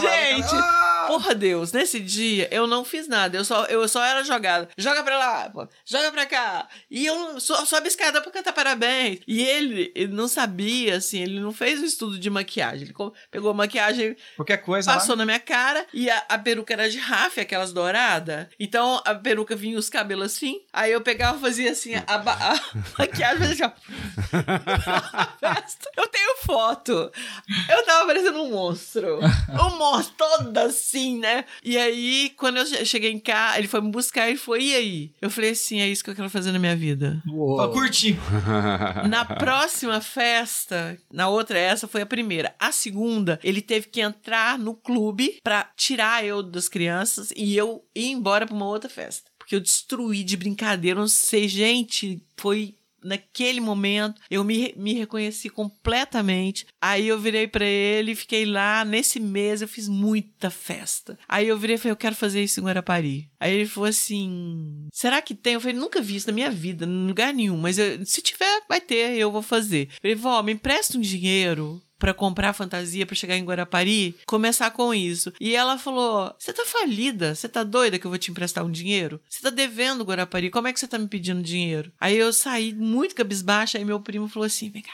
Gente, ah! Porra, Deus, nesse dia eu não fiz nada. Eu só, eu só era jogada. Joga pra lá, pô, joga pra cá. E eu só sobe a escada pra cantar parabéns. E ele, ele não sabia, assim, ele não fez o estudo de maquiagem. Ele pegou a maquiagem, Qualquer coisa lá. passou na minha cara e a, a peruca era de rafa, aquelas douradas. Então a peruca vinha os cabelos assim. Aí eu pegava e fazia assim, a, ba- a maquiagem assim, ó. Eu tenho foto. Eu tava parecendo um monstro. Um monstro, todo assim, né? E aí, quando eu che- cheguei em casa, ele foi me buscar e foi, e aí? Eu falei assim, é isso que eu quero fazer na minha vida. Pra curtir. Na próxima festa, na outra, essa foi a primeira. A segunda, ele teve que entrar no clube pra tirar eu das crianças e eu ir embora pra uma outra festa. Porque eu destruí de brincadeira, não sei, gente, foi naquele momento, eu me, me reconheci completamente. Aí eu virei pra ele fiquei lá. Nesse mês eu fiz muita festa. Aí eu virei e falei, eu quero fazer isso em Guarapari. Aí ele falou assim: será que tem? Eu falei, nunca vi isso na minha vida, em lugar nenhum. Mas eu- se tiver, vai ter, eu vou fazer. Eu falei, vó, me empresta um dinheiro pra comprar fantasia pra chegar em Guarapari, começar com isso. E ela falou: Você tá falida? Você tá doida que eu vou te emprestar um dinheiro? Você tá devendo Guarapari? Como é que você tá me pedindo dinheiro? Aí eu saí muito cabisbaixa, aí meu primo falou assim: Vem cá,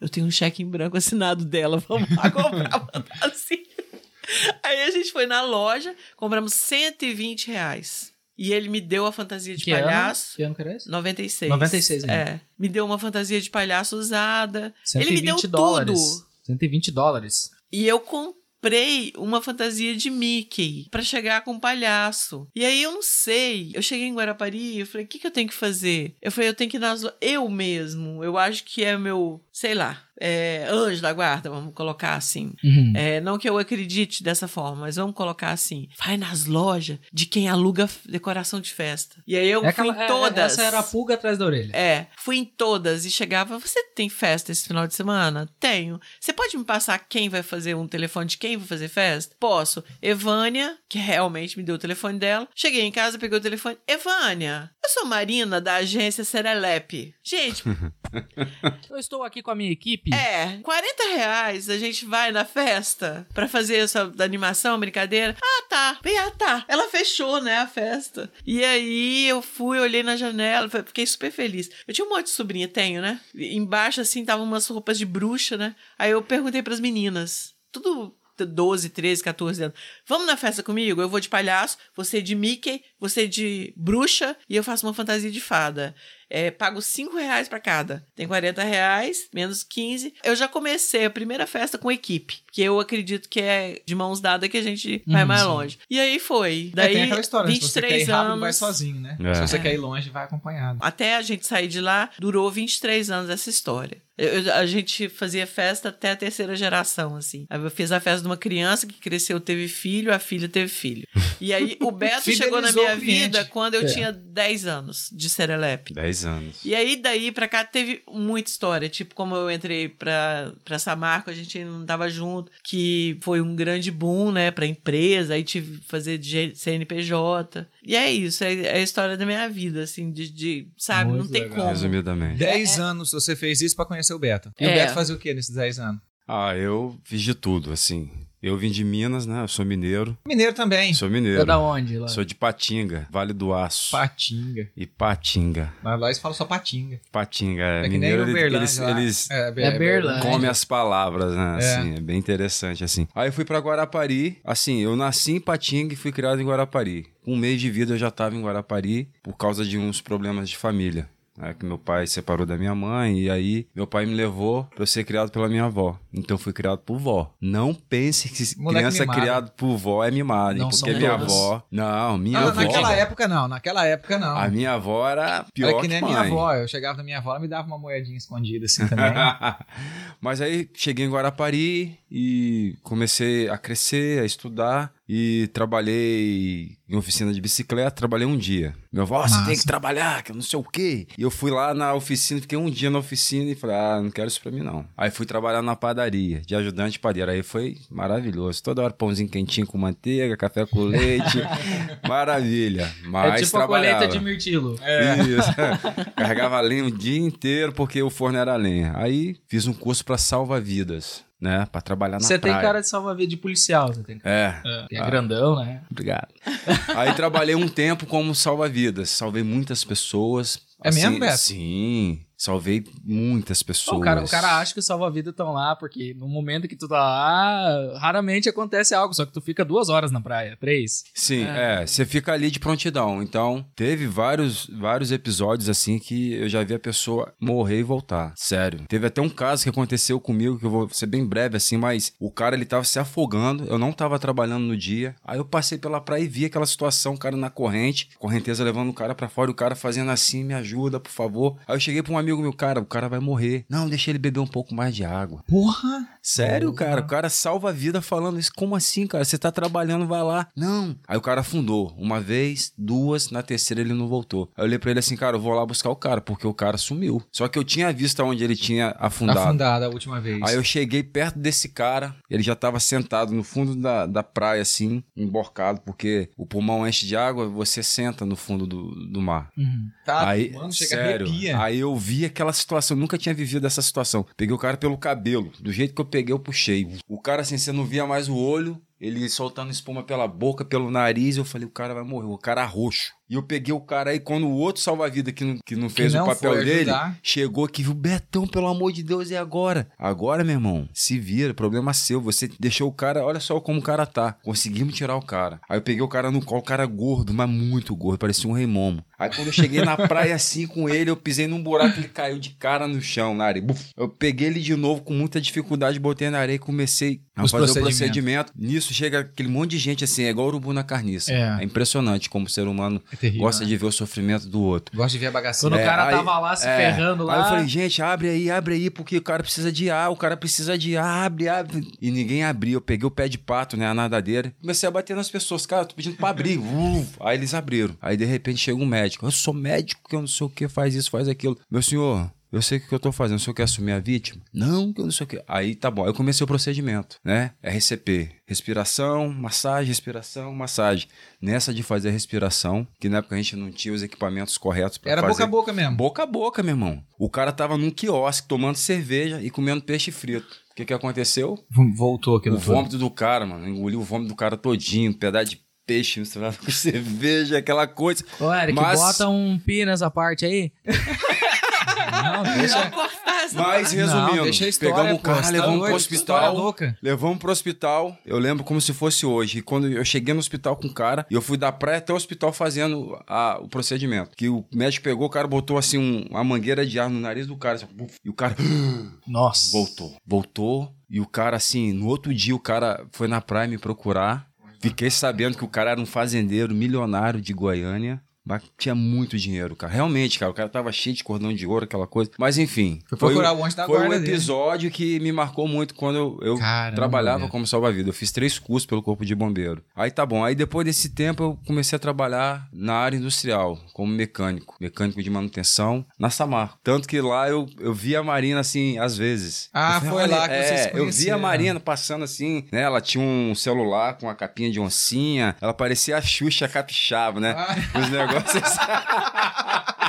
eu tenho um cheque em branco assinado dela, vamos lá comprar fantasia. Aí a gente foi na loja, compramos 120 reais. E ele me deu a fantasia de Que ano? palhaço. Que ano que era esse? 96. 96 ainda. É. Me deu uma fantasia de palhaço usada. Ele me 120 deu dólares. tudo. 120 dólares. E eu comprei uma fantasia de Mickey pra chegar com um palhaço. E aí eu não sei. Eu cheguei em Guarapari, eu falei, o que, que eu tenho que fazer? Eu falei, eu tenho que ir nas eu mesmo. Eu acho que é meu, sei lá, é, anjo da guarda, vamos colocar assim. Uhum. É, não que eu acredite dessa forma, mas vamos colocar assim. Vai nas lojas de quem aluga decoração de festa. E aí eu É fui aquela- em é- todas. Essa era a pulga atrás da orelha. É, fui em todas e chegava, você tem festa esse final de semana? Tenho. Você pode me passar quem vai fazer um telefone de quem vai fazer festa? Posso. Evânia, que realmente me deu o telefone dela. Cheguei em casa, peguei o telefone. Evânia, eu sou Marina da agência Serelepe. Gente, Eu estou aqui com a minha equipe. É, 40 reais a gente vai na festa pra fazer essa animação, brincadeira. Ah, tá. Ah, tá. Ela fechou, né, a festa. E aí eu fui, olhei na janela, fiquei super feliz. Eu tinha um monte de sobrinha, tenho, né? Embaixo, assim, estavam umas roupas de bruxa, né? Aí eu perguntei pras meninas, tudo 12, 13, 14 anos. Vamos na festa comigo? Eu vou de palhaço, você de Mickey, você de bruxa e eu faço uma fantasia de fada. É, pago 5 reais pra cada. Tem 40 reais, menos 15. Eu já comecei a primeira festa com equipe, que eu acredito que é de mãos dadas que a gente vai Uhum, mais sim. longe. E aí foi. É, Daí, tem aquela história, né? se você quer ir 23 rápido, anos. vai sozinho, né? É. Se você É. quer ir longe, vai acompanhado. Até a gente sair de lá, durou 23 anos essa história. Eu- eu- a gente fazia festa até a terceira geração, assim. Aí Eu fiz a festa de uma criança que cresceu, teve filho, a filha teve filho. E aí o Beto chegou na minha vida quando eu É. tinha 10 anos de Serelepe. 10 anos. E aí, daí pra cá, teve muita história. Tipo, como eu entrei pra, pra Samarco, a gente não tava junto, que foi um grande boom, né, pra empresa. Aí tive que fazer de CNPJ. E é isso, é, é a história da minha vida, assim, de, de sabe, Muito não tem legal. como. Resumidamente. 10 anos você fez isso pra conhecer o Beto. E o É. Beto fazia o quê nesses 10 anos? Ah, eu fiz de tudo, assim. Eu vim de Minas, né? Eu sou mineiro. Mineiro também. Sou É mineiro. da onde lá? Sou de Patinga, Vale do Aço. Patinga. E Patinga. Mas lá eles falam só patinga. Patinga. É, É que nem mineiro, o ele- Berlândia eles, lá. eles É, É Berlândia. comem as palavras, né? É. Assim, é bem interessante, assim. Aí eu fui pra Guarapari. Assim, eu nasci em Patinga e fui criado em Guarapari. Com um mês de vida eu já tava em Guarapari por causa de uns problemas de família. É que meu pai separou da minha mãe e aí meu pai me levou eu ser criado pela minha avó. Então eu fui criado por vó. Não pense que Moleque criança mimado. criada por vó é mimada? Não porque minha todas. avó. Não, minha Não, avó. naquela época não, naquela época não. A minha avó era pior Era que nem a mãe. minha avó. Eu chegava na minha avó, ela me dava uma moedinha escondida assim também. Mas aí cheguei em Guarapari e comecei a crescer, a estudar e trabalhei em oficina de bicicleta, trabalhei um dia. Meu avó, "Ó, você tem que trabalhar, que eu não sei o quê. E eu fui lá na oficina, fiquei um dia na oficina e falei, ah, não quero isso pra mim não. Aí fui trabalhar na padaria, de ajudante padeiro. Aí foi maravilhoso. Toda hora pãozinho quentinho com manteiga, café com leite. Maravilha. Mas é tipo a trabalhava. colheita de mirtilo. Isso. Carregava lenha o dia inteiro porque o forno era lenha. Aí fiz um curso pra salva-vidas, né? Pra trabalhar na Você tem cara de salva-vida de policial. Você tem É. Tem a grandão, né? Obrigado. Aí trabalhei um tempo como salva-vidas. Salvei muitas pessoas. É mesmo, Beto? Sim. Salvei muitas pessoas. O cara, o cara acha que os salva-vidas estão lá, porque no momento que tu tá lá, raramente acontece algo, só que tu fica duas horas na praia, três. Sim, é. Você fica ali de prontidão. Então, teve vários, vários episódios assim que eu já vi a pessoa morrer e voltar. Sério. Teve até um caso que aconteceu comigo, que eu vou ser bem breve assim, mas o cara ele tava se afogando, eu não tava trabalhando no dia. Aí eu passei pela praia e vi aquela situação, o cara na corrente, correnteza levando o cara pra fora, e o cara fazendo assim, me ajuda, por favor. Aí eu cheguei pra um amigo meu, cara, o cara vai morrer. Não, deixa ele beber um pouco mais de água. Porra! Sério, Porra. cara? O cara salva a vida falando isso. Como assim, cara? Você tá trabalhando, vai lá. Não. Aí o cara afundou. Uma vez, duas, na terceira ele não voltou. Aí eu olhei pra ele assim, cara, eu vou lá buscar o cara, porque o cara sumiu. Só que eu tinha visto onde ele tinha afundado. Afundada a última vez. Aí eu cheguei perto desse cara, ele já tava sentado no fundo da, da praia, assim, emborcado, porque o pulmão enche de água, você senta no fundo do, do mar. Tá, aí, mano, chega sério, arrepia. aí eu vi aquela situação, nunca tinha vivido essa situação. Peguei o cara pelo cabelo, do jeito que eu peguei, eu puxei. O cara, assim, você não via mais o olho, ele soltando espuma pela boca, pelo nariz, eu falei, o cara vai morrer, o cara roxo. E eu peguei o cara aí, quando o outro salva-vida que não, que não fez não o papel dele, chegou aqui, viu, Betão, pelo amor de Deus, e agora? Agora, meu irmão, se vira, problema seu. Você deixou o cara, olha só como o cara tá. Conseguimos tirar o cara. Aí eu peguei o cara no colo, o cara gordo, mas muito gordo, parecia um rei momo. Aí quando eu cheguei na praia assim com ele, eu pisei num buraco, ele caiu de cara no chão, na areia. Buf. Eu peguei ele de novo com muita dificuldade, botei na areia e comecei a Os fazer o procedimento. Nisso chega aquele monte de gente assim, é igual urubu na carniça. É. É, impressionante como o ser humano É terrível, gosta né? de ver o sofrimento do outro. Gosto de ver a bagacinha. Quando o É, cara aí- tava lá se é. ferrando lá. Aí eu falei, gente, abre aí, abre aí, porque o cara precisa de ar, o cara precisa de ar, abre, abre. E ninguém abriu. Eu peguei o pé de pato, né, a nadadeira. Comecei a bater nas pessoas, cara, tô pedindo pra abrir. Uh, aí eles abriram. Aí de repente chega um médico. Eu sou médico, que eu não sei o que, faz isso, faz aquilo. Meu senhor. Eu sei o que eu tô fazendo. O senhor quer assumir a vítima? Não, que eu não sei o que. Aí tá bom. Aí eu comecei o procedimento, né? RCP. Respiração, massagem, respiração, massagem. Nessa de fazer a respiração, que na época a gente não tinha os equipamentos corretos pra Era fazer. boca a boca mesmo. Boca a boca, meu irmão. O cara tava num quiosque tomando cerveja e comendo peixe frito. O que que aconteceu? Voltou aqui O no vômito do cara, mano. Engoliu o vômito do cara todinho, um pedaço de peixe misturado com cerveja, aquela coisa. Ô, Eric, Mas- bota um pi nessa parte aí. Não, deixa. Mas resumindo, não, deixa a história, pegamos o tá levamos pro doido, hospital. louca. Levamos pro hospital. Eu lembro como se fosse hoje. E quando eu cheguei no hospital com o cara, eu fui da praia até o hospital fazendo a- o procedimento. Que o médico pegou, o cara botou assim um- uma mangueira de ar no nariz do cara. assim, buf, e o cara Nossa. voltou. Voltou. E o cara, assim, no outro dia o cara foi na praia me procurar. Fiquei sabendo que o cara era um fazendeiro milionário de Goiânia. Mas tinha muito dinheiro, cara. Realmente, cara. O cara tava cheio de cordão de ouro, aquela coisa. Mas enfim. Foi foi procurar o- o anjo da foi um guarda dele. episódio que me marcou muito quando eu, eu Caramba, trabalhava como salva-vida. Eu fiz três cursos pelo Corpo de Bombeiro. Aí tá bom. Aí depois desse tempo eu comecei a trabalhar na área industrial, como mecânico. Mecânico de manutenção na Samar. Tanto que lá eu, eu vi a Marina assim, às vezes. Ah, falei, foi "Olha, lá que vocês se é, Eu vi a conheceram." Marina passando assim, né? Ela tinha um celular com a capinha de oncinha. Ela parecia a Xuxa capixaba, né? Ah. Os negócios.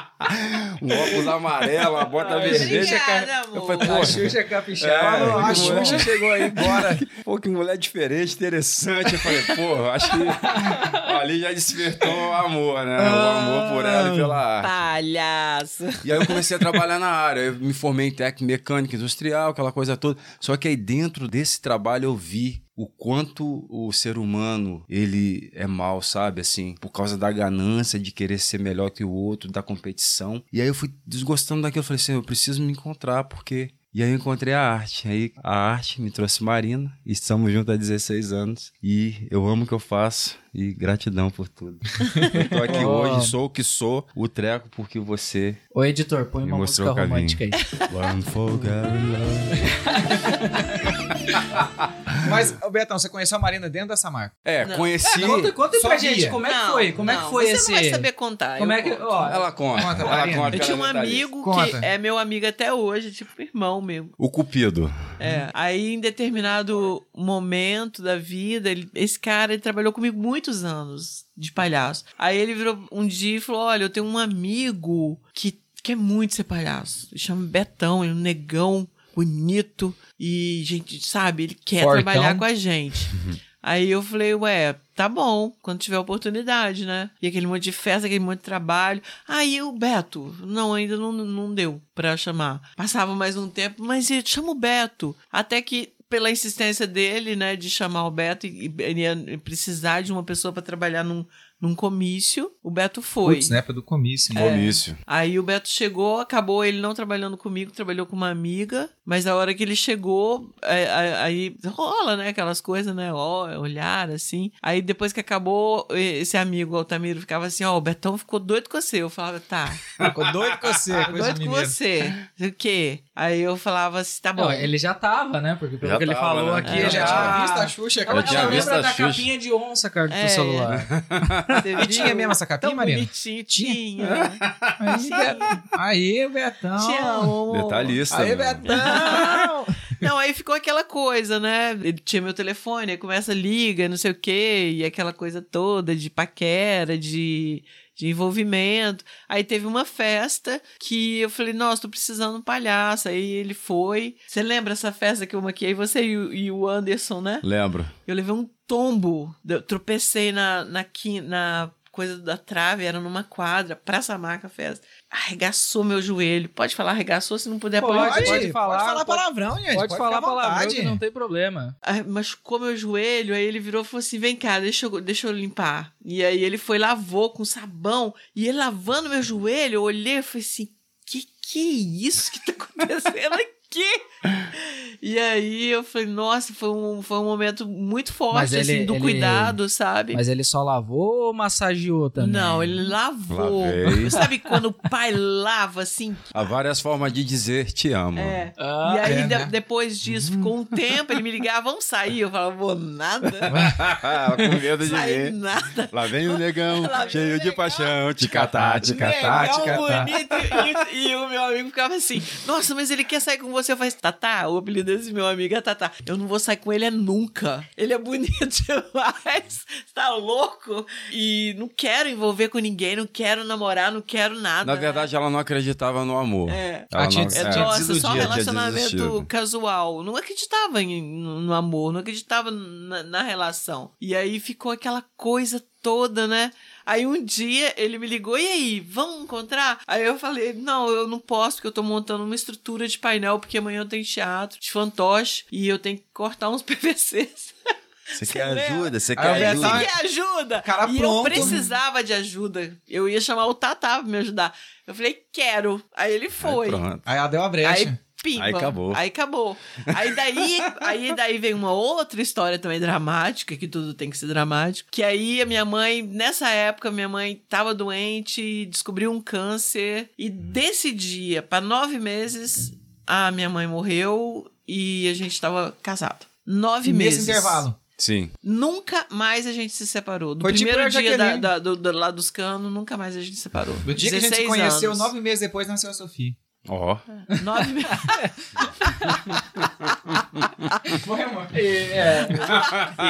um óculos amarelo, uma bota vermelha. Obrigada, Eu falei, A pô, Xuxa é É, a Xuxa chegou aí, bora. Pô, que mulher diferente, interessante. Eu falei, pô, acho que ali já despertou o amor, né? O amor por ela e pela arte. Palhaço. E aí eu comecei a trabalhar na área. Eu me formei em técnica mecânica industrial, aquela coisa toda. Só que aí dentro desse trabalho eu vi o quanto o ser humano ele é mal, sabe? Assim, por causa da ganância de querer ser melhor que o outro, da competição. E aí eu fui desgostando daquilo. Eu falei assim, eu preciso me encontrar porque e aí eu encontrei a arte. Aí a arte me trouxe Marina. E estamos juntos há 16 anos. E eu amo o que eu faço. E gratidão por tudo. Eu tô aqui Oh. hoje, sou o que sou, o treco porque você Ô, editor, põe Me uma mostrou música o caminho. romântica aí. One for Mas, ô, Betão, você conheceu a Marina dentro dessa marca? É, Não. conheci. Conta, conta aí pra gente, como é que Não, foi? Como é que não, foi você esse... não vai saber contar. Como é que... Ó, Ela conta. Conta, ela Marina. conta. Eu tinha um é amigo Conta. que é meu amigo até hoje, tipo irmão O Cupido. É. Aí, em determinado momento da vida, ele- esse cara ele trabalhou comigo muitos anos de palhaço. Aí ele virou um dia e falou: Olha, eu tenho um amigo que quer muito ser palhaço. Ele chama Betão, ele é um negão bonito. E, gente, sabe, ele quer Fortão. trabalhar com a gente. Aí eu falei, ué, tá bom, quando tiver oportunidade, né? E aquele monte de festa, aquele monte de trabalho. Aí o Beto, não, ainda não, não deu pra chamar. Passava mais um tempo, mas ele chama o Beto. Até que, pela insistência dele, né, de chamar o Beto e, e ele ia precisar de uma pessoa pra trabalhar num, num comício, o Beto foi. Putz, na época do comício. né? Comício. Aí o Beto chegou, acabou ele não trabalhando comigo, trabalhou com uma amiga, mas a hora que ele chegou, é, é, aí rola, né, aquelas coisas, né, ó, olhar, assim. Aí depois que acabou, esse amigo, o Altamiro, ficava assim, ó, o Betão ficou doido com você. Eu falava, tá, Ficou doido com você, ficou coisa doido com você. O quê? Aí eu falava assim, tá bom. Não, ele já tava, né? Porque pelo Já que ele tava, falou né? aqui, É, Ele já tinha visto a Xuxa, cara. Eu tinha ela visto lembra a da Xuxa. capinha de onça, cara, do É. celular. Você E tinha mesmo essa capinha, Tão Marina? bonitinho, tinha. Aí, aí, Betão. Te amo. Detalhista. Aí, meu. Betão. Não, aí ficou aquela coisa, né? Ele tinha meu telefone, aí começa, liga, não sei o quê, e aquela coisa toda de paquera, de, de envolvimento. Aí teve uma festa que eu falei, nossa, tô precisando de um palhaço. Aí ele foi. Você lembra essa festa que eu maquiei você e o, e o Anderson, né? Lembro. Eu levei um tombo, eu tropecei na, na, na coisa da trave, era numa quadra, Praça Marca Festa. Arregaçou meu joelho. Pode falar arregaçou se não puder Pode, pode. pode falar, Pode falar pode- palavrão, gente. Pode, falar ficar à palavrão que não tem problema. Machucou meu joelho, aí ele virou e falou assim: vem cá, deixa eu, deixa eu limpar. E aí ele foi, lavou com sabão, e ele lavando meu joelho, eu olhei e falei assim: que que é isso que tá acontecendo aqui? E aí eu falei, nossa, foi um, foi um momento muito forte, ele- assim, do ele- cuidado, sabe? Mas ele só lavou ou massageou também? Não, ele lavou. Lavei. Sabe quando o pai lava assim? Há várias formas de dizer te amo. É. Ah, e aí, é, de- né? depois disso, ficou um tempo, ele me ligava, vamos sair. Eu falava, vou nada. Com medo de Sair mim. nada. Lá vem o negão, vem cheio o de negão. paixão. Ticatá, ticatá, ticatá. bonito. E, e o meu amigo ficava assim: Nossa, mas ele quer sair com você. Eu falei: Tatá, o apelido desse meu amigo é Tatá. Eu não vou sair com ele é nunca. Ele é bonito demais. Tá louco? E não quero envolver com ninguém, não quero namorar, não quero nada. Na verdade, ela não acreditava no amor. É. Ela tinha não- de- É, nossa, só desiludido, tinha relacionamento casual. Não acreditava em- no, no amor, não acreditava na, na relação. E aí ficou aquela coisa toda, né? Aí um dia ele me ligou, e aí, vamos encontrar? Aí eu falei, não, eu não posso, porque eu tô montando uma estrutura de painel, porque amanhã eu tenho teatro de fantoche e eu tenho que cortar uns PVCs. Você quer ajuda? Você Aí quer Betão- ajuda? você quer ajuda? Cara e eu pronto. precisava de ajuda. Eu ia chamar o Tatá pra me ajudar. Eu falei, quero. Aí ele foi. Aí, pronto. Aí ela deu a brecha. Aí, pimba. Aí acabou. Aí acabou. Aí daí, aí daí vem uma outra história também dramática, que tudo tem que ser dramático. Que aí a minha mãe, nessa época, minha mãe tava doente, descobriu um câncer. E desse dia, pra nove meses, a minha mãe morreu e a gente tava casado. Nove nesse meses. intervalo. Sim. Nunca mais a gente se separou. Do Foi tipo primeiro a dia da, da- do, do, lá dos canos, nunca mais a gente se separou. Do dia que a gente se 16 conheceu, anos. nove meses depois, nasceu a Sofia. Ó. Nove meses. Foi, amor. E, é.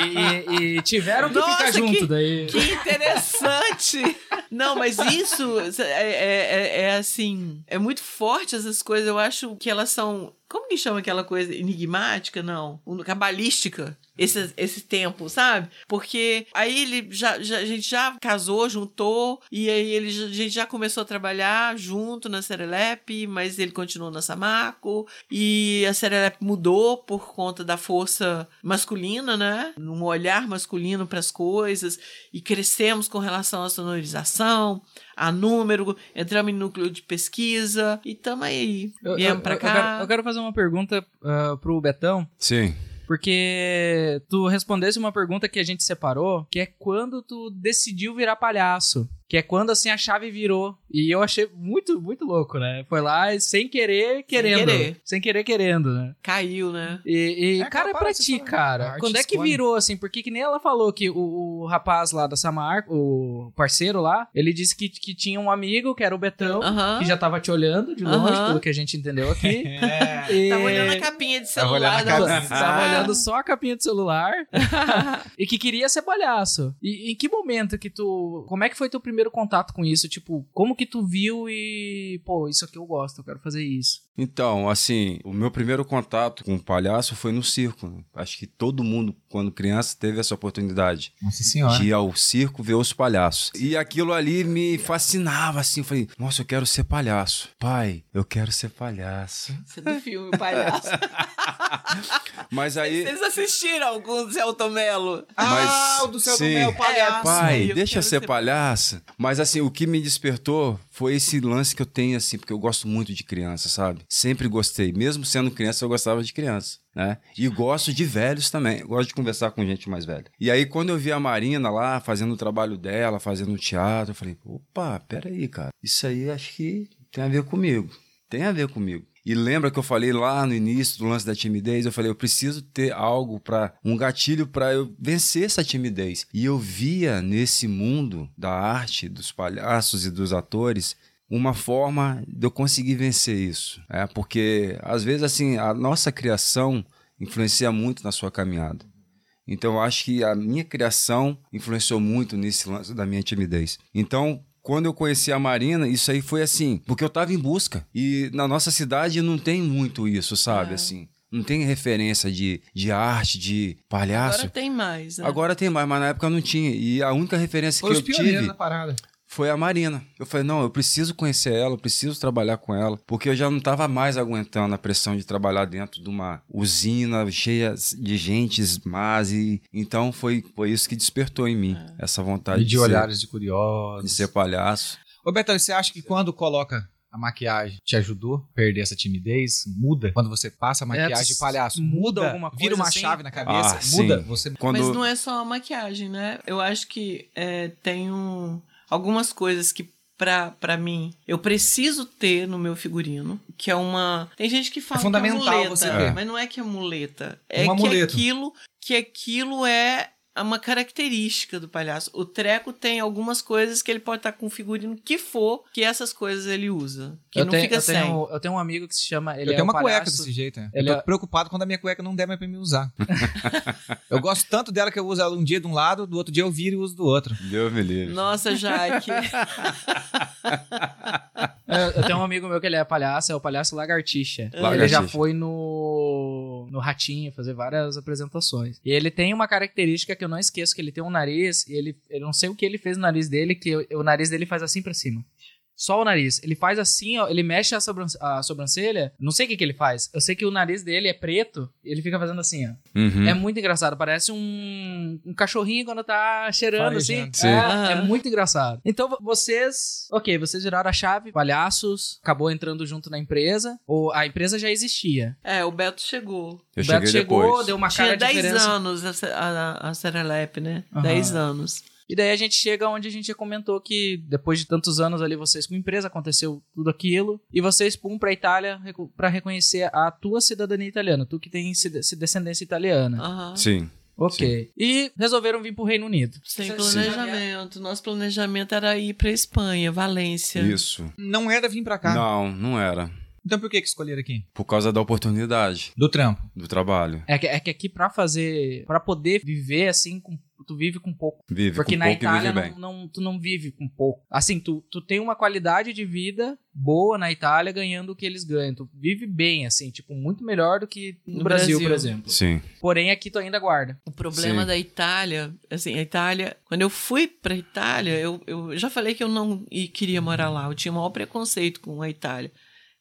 E- e- e tiveram que Nossa, ficar junto que- daí. Que interessante! Não, mas isso é, é, é, é assim. É muito forte essas coisas. Eu acho que elas são. Como que chama aquela coisa? Enigmática? Não. Cabalística esse, esse tempo, sabe? Porque aí ele já, já, a gente já casou, juntou, e aí ele, a gente já começou a trabalhar junto na Serelep, mas ele continuou na Samaco, e a Serelep mudou por conta da força masculina, né? Um olhar masculino para as coisas, e crescemos com relação à sonorização, a número, entramos em núcleo de pesquisa, e estamos aí. Viemos para cá. Eu quero, eu quero, fazer uma pergunta uh, pro Betão. Sim. Porque tu respondesse uma pergunta que a gente separou, que é quando tu decidiu virar palhaço. Que é quando assim a chave virou. E eu achei muito, muito louco, né? Foi lá sem querer, querendo. Sem querer, sem querer querendo, né? Caiu, né? E, e é cara, é pra ti, cara. Quando é que virou, assim? Porque que nem ela falou que o, o rapaz lá da Samar, o parceiro lá, ele disse que, que tinha um amigo, que era o Betão, uh -huh. que já tava te olhando de longe, uh -huh. pelo que a gente entendeu aqui. é. e... Tava olhando a capinha de celular. Tava, olhando, tava olhando só a capinha de celular. e que queria ser palhaço. E em que momento que tu... Como é que foi teu primeiro contato com isso? Tipo, como que tu viu e, pô, isso aqui eu gosto, eu quero fazer isso? Então, assim, o meu primeiro contato com o palhaço foi no circo. Acho que todo mundo, quando criança, teve essa oportunidade Nossa senhora. de ir ao circo ver os palhaços. E aquilo ali me fascinava, assim. Eu falei, nossa, eu quero ser palhaço. Pai, eu quero ser palhaço. Você é do filme Palhaço. Mas aí. Vocês assistiram com o Celto Melo? Ah, o do Celto Melo, palhaço. É, pai, deixa eu ser, ser palhaço. Mas assim, o que me despertou foi esse lance que eu tenho, assim, porque eu gosto muito de criança, sabe? Sempre gostei. Mesmo sendo criança, eu gostava de criança. Né? E gosto de velhos também. gosto de conversar com gente mais velha. E aí, quando eu vi a Marina lá, fazendo o trabalho dela, fazendo teatro, eu falei, opa, peraí, cara. Isso aí acho que tem a ver comigo. Tem a ver comigo. E lembra que eu falei lá no início do lance da timidez? Eu falei, eu preciso ter algo para um gatilho para eu vencer essa timidez. E eu via nesse mundo da arte, dos palhaços e dos atores, uma forma de eu conseguir vencer isso. É, porque às vezes assim, a nossa criação influencia muito na sua caminhada. Então eu acho que a minha criação influenciou muito nesse lance da minha timidez. Então, quando eu conheci a Marina, isso aí foi assim, porque eu estava em busca. E na nossa cidade não tem muito isso, sabe? É. Assim. Não tem referência de, de arte, de palhaço. Agora tem mais, né? Agora tem mais, mas na época não tinha. E a única referência foi que eu tive. Na parada foi a Marina. Eu falei, não, eu preciso conhecer ela, eu preciso trabalhar com ela, porque eu já não estava mais aguentando a pressão de trabalhar dentro de uma usina cheia de gentes más e então foi, foi isso que despertou em mim é. essa vontade e de, de olhares ser, de curiosos, de ser palhaço. Ô Betão, você acha que quando coloca a maquiagem te ajudou a perder essa timidez? Muda? Quando você passa a maquiagem é, de palhaço, muda, muda alguma coisa? Vira uma assim? chave na cabeça? Ah, muda? Você... Quando... Mas não é só a maquiagem, né? Eu acho que é, tem um algumas coisas que para mim eu preciso ter no meu figurino, que é uma. Tem gente que fala é fundamental que é muleta, você ter. mas não é que é muleta, é uma que aquilo que aquilo é uma característica do palhaço. O treco tem algumas coisas que ele pode estar com o figurino que for, que essas coisas ele usa. Que eu não tenho, fica eu sem. Tenho, eu tenho um amigo que se chama. Ele eu é tenho um uma palhaço, cueca desse jeito. É. Ele eu tô é... preocupado quando a minha cueca não der mais pra me usar. eu gosto tanto dela que eu uso ela um dia de um lado, do outro dia eu viro e uso do outro. Deus me livre. Nossa, Jaque. eu tenho um amigo meu que ele é palhaço, é o palhaço Lagartixa. Lagartixa. Ele já foi no, no Ratinho fazer várias apresentações. E ele tem uma característica que eu não esqueço, que ele tem um nariz e ele, eu não sei o que ele fez no nariz dele, que o, o nariz dele faz assim para cima. Só o nariz. Ele faz assim, ó, ele mexe a, a sobrancelha. Não sei o que, que ele faz. Eu sei que o nariz dele é preto e ele fica fazendo assim, ó. Uhum. É muito engraçado. Parece um, um cachorrinho quando tá cheirando, assim. Sim. É, é, muito engraçado. Então, vocês... Ok, vocês viraram a chave, palhaços, acabou entrando junto na empresa. Ou a empresa já existia. É, o Beto chegou. Eu o Beto chegou, depois. deu uma cara Tinha de 10 anos a, a, a Serelep, né? Uhum. 10 anos. E daí a gente chega onde a gente já comentou que depois de tantos anos ali vocês com empresa aconteceu tudo aquilo e vocês pum pra Itália para reconhecer a tua cidadania italiana, tu que tem descendência italiana. Uhum. Sim. Ok. Sim. E resolveram vir pro Reino Unido. Sem planejamento. Nosso planejamento era ir pra Espanha, Valência. Isso. Não era vir pra cá. Não, não era. Então por que, que escolheram aqui? Por causa da oportunidade. Do trampo. Do trabalho. É que, é que aqui pra fazer. para poder viver assim com tu vive com pouco. Vive Porque com na pouco e Itália não, não- tu não vive com pouco. Assim, tu, tu tem uma qualidade de vida boa na Itália ganhando o que eles ganham. Tu vive bem, assim, tipo, muito melhor do que no, No Brasil, Brasil. por exemplo. Sim. Porém, aqui tu ainda guarda. O problema Sim. da Itália, assim, a Itália, quando eu fui pra Itália, eu, eu já falei que eu não queria morar lá. Eu tinha o maior preconceito com a Itália.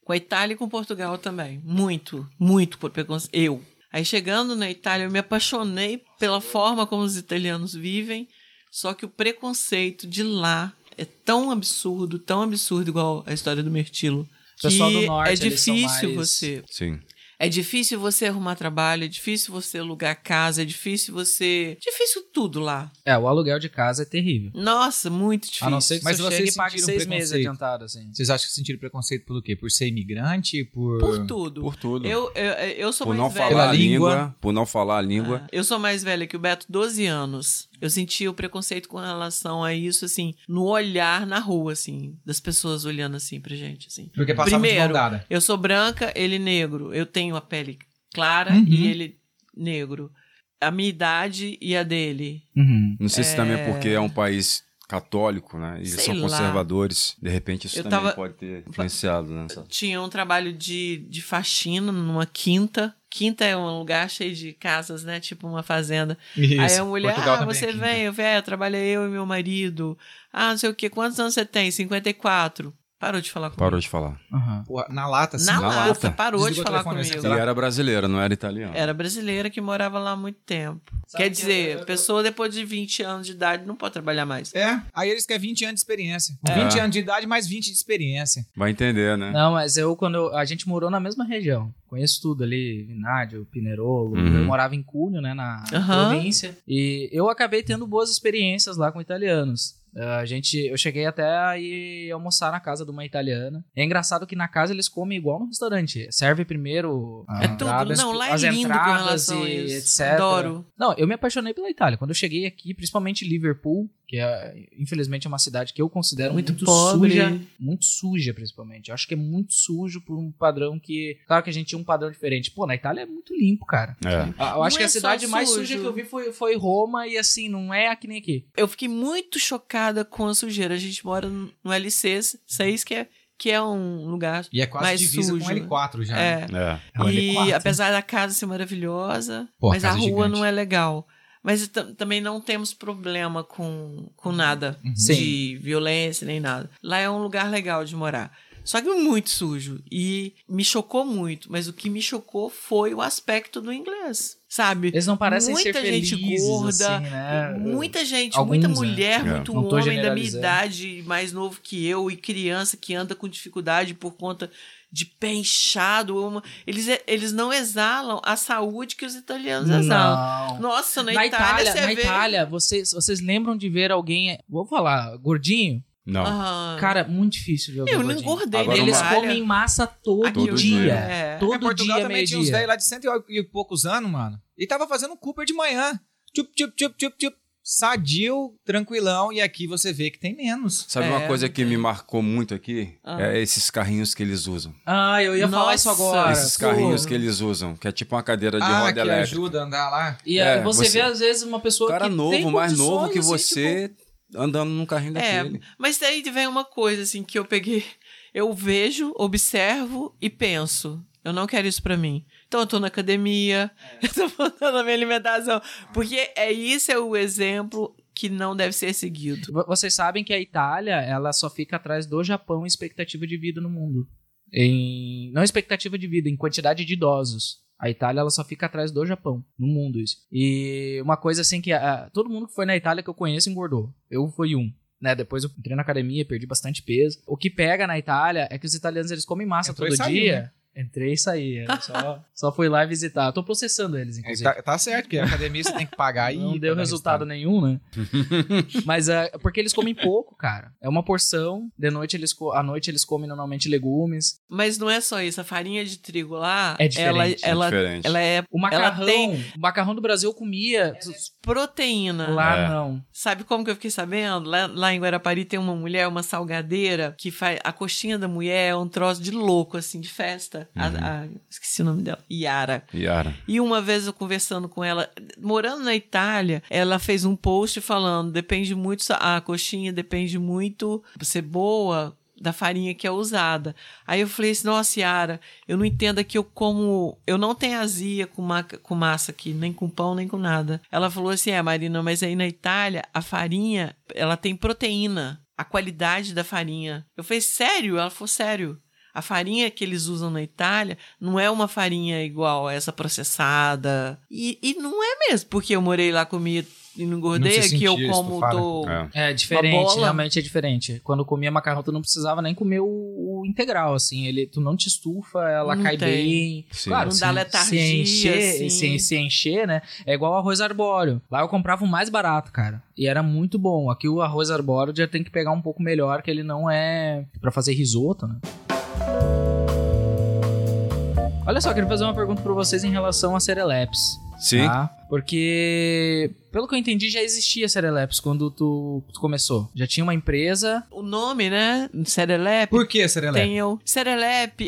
Com a Itália e com Portugal também. Muito, muito por preconceito. Eu. Aí chegando na Itália, eu me apaixonei pela forma como os italianos vivem. Só que o preconceito de lá é tão absurdo, tão absurdo, igual a história do Mirtilo. O pessoal que do norte, é difícil mais- você Sim. É difícil você arrumar trabalho, é difícil você alugar casa, é difícil você. Difícil tudo lá. É, o aluguel de casa é terrível. Nossa, muito difícil. A não ser que Mas você vocês chegue e pague sentiram seis meses preconceito? adiantado, assim. Vocês acham que sentiram preconceito pelo quê? Por ser imigrante? Por. Por tudo. Por tudo. Eu, eu, eu sou por mais não velha. falar a Pela língua, língua. por não falar a língua. Ah, Eu sou mais velha que o Beto, 12 anos. Eu senti o preconceito com relação a isso, assim, no olhar na rua, assim, das pessoas olhando assim pra gente, assim. Porque passava de Primeiro, dada. Eu sou branca, ele negro. Eu tenho a pele clara Uhum. e ele negro. A minha idade e a dele. Uhum. Não sei se também é porque é um país católico, né? Eles Sei são lá. conservadores. De repente isso Eu também tava- pode ter influenciado, né? Tinha um trabalho de, de faxina numa quinta. Quinta é um lugar cheio de casas, né? Tipo uma fazenda. Isso. Aí a mulher, Portugal ah, também você é vem, eu venho, trabalha eu e meu marido. Ah, não sei o quê. Quantos anos você tem? 54. Parou de falar comigo. Parou de falar. Uhum. Porra, na lata, assim. Na, Na lata, lata. parou de Desligou o falar comigo. E era brasileira, não era italiano. Era brasileira que morava lá há muito tempo. Quer dizer, a pessoa depois de 20 anos de idade não pode trabalhar mais. É, aí eles querem 20 anos de experiência. É. 20 anos de idade mais 20 de experiência. Vai entender, né? Não, mas eu, quando eu- a gente morou na mesma região, conheço tudo ali, Vinádio, Pinerolo, Uhum. eu morava em Cunho, né, na Aham. província, e eu acabei tendo boas experiências lá com italianos. Ah, A gente, eu cheguei até a ir almoçar na casa de uma italiana. É engraçado que na casa eles comem igual no restaurante. Serve primeiro É a tudo. Não, lá é as lindo com entradas relação a isso. etc. Adoro. Não, eu me apaixonei pela Itália. Quando eu cheguei aqui, principalmente Liverpool, que é, infelizmente é uma cidade que eu considero Muito muito, suja, muito suja principalmente. Eu acho que é muito sujo por um padrão que, claro que a gente tinha um padrão diferente. Pô, na Itália é muito limpo, cara. É. Eu acho Não que é a cidade mais sujo. suja que eu vi foi, foi Roma e assim, não é aqui nem aqui. Eu fiquei muito chocada com a sujeira. A gente mora no LC 6, que é, que é um lugar. E é quase Mais divisa sujo, com L4 já. É. É. É E L4. apesar da casa ser maravilhosa, Pô, a mas a casa é rua gigante. não é legal. Mas tam- também não temos problema com, com nada Uhum. de violência nem nada. Lá é um lugar legal de morar. Só que muito sujo. E me chocou muito. Mas o que me chocou foi o aspecto do inglês. Sabe? Eles não parecem Muita ser gente felizes, gorda, assim, né? Muita gente, Alguns, muita né? mulher, É. muito homem da minha idade, mais novo que eu, e criança que anda com dificuldade por conta de pé inchado. uma- Eles, eles não exalam a saúde que os italianos exalam. Não. Nossa, na, Na Itália, Itália, você na vê... Itália, vocês, vocês lembram de ver alguém, vou falar, gordinho? Não. Aham. Cara, muito difícil de ver eu não engordei Agora Eles uma- comem massa todo, Aqui Todo dia. dia. É. Todo É, Portugal dia, também meio tinha uns dia. velhos lá de cento e poucos anos, mano. E tava fazendo Cooper de manhã. Tchup, tchup, tchup, tchup, tchup. Sadio, tranquilão. E aqui você vê que tem menos. Sabe É, uma coisa que me marcou muito aqui? Ah. É esses carrinhos que eles usam. Ah, eu ia falar Nossa, isso agora. esses Pô. carrinhos que eles usam, que é tipo uma cadeira de ah, roda que elétrica. ajuda a andar lá. E É, aí você, você- vê, às vezes, uma pessoa cara que novo, tem mais novo que assim, você, andando num carrinho É, daquele. mas daí vem uma coisa assim que eu peguei. Eu vejo, observo e penso. Eu não quero isso pra mim. Então eu tô na academia, eu tô mudando a minha alimentação. Porque é isso é o exemplo que não deve ser seguido. Vo- Vocês sabem que a Itália, ela só fica atrás do Japão em expectativa de vida no mundo. Em... Não expectativa de vida, em quantidade de idosos. A Itália, ela só fica atrás do Japão, no mundo isso. E uma coisa assim que todo mundo que foi na Itália que eu conheço engordou. Eu fui um. Né, depois eu entrei na academia, perdi bastante peso. O que pega na Itália é que os italianos eles comem massa Entrou todo saiu, dia. né? Entrei e saí. eu só, só fui lá visitar. Tô processando eles, inclusive. Tá, tá certo, que a academia você tem que pagar aí. Não deu dar resultado nenhum, né? Mas é porque eles comem pouco, cara. É uma porção. De noite eles à noite eles comem normalmente legumes. Mas não é só isso. A farinha de trigo lá, É diferente, ela, ela, é diferente. ela é O macarrão, tem- o macarrão do Brasil eu comia. proteína. Lá É. não. Sabe como que eu fiquei sabendo? Lá, lá em Guarapari tem uma mulher, uma salgadeira, que faz. A coxinha da mulher é um troço de louco, assim, de festa. Yara. A- a- esqueci o nome dela. Yara. Yara. E uma vez eu conversando com ela, morando na Itália, ela fez um post falando: depende muito, a coxinha depende muito, ser boa, da farinha que é usada. Aí eu falei assim: nossa, Yara, eu não entendo que eu como. Eu não tenho azia com, ma com massa aqui, nem com pão, nem com nada. Ela falou assim: é, Marina, mas aí na Itália, a farinha, ela tem proteína. A qualidade da farinha. Eu falei, sério? Ela falou, sério. A farinha que eles usam na Itália não é uma farinha igual a essa processada. E, e não é mesmo, porque eu morei lá, comi e não engordei. Não se Aqui eu como tô. É. É diferente, realmente é diferente. Quando eu comia macarrão, tu não precisava nem comer o, o integral, assim. Ele, tu não te estufa, ela Não cai tem. bem. Sim. Claro, Não se, dá letargia, se encher, assim. se, se encher, né? É igual arroz arbóreo. Lá eu comprava o mais barato, cara. E era muito bom. Aqui o arroz arbóreo já tem que pegar um pouco melhor, que ele não é pra fazer risoto, né? Olha só, queria fazer uma pergunta pra vocês em relação a Sereleps. Sim. Tá? Porque, pelo que eu entendi, já existia Sereleps quando tu, tu começou. Já tinha uma empresa. O nome, né? Serelepe. Por que, Serelepe? Tem o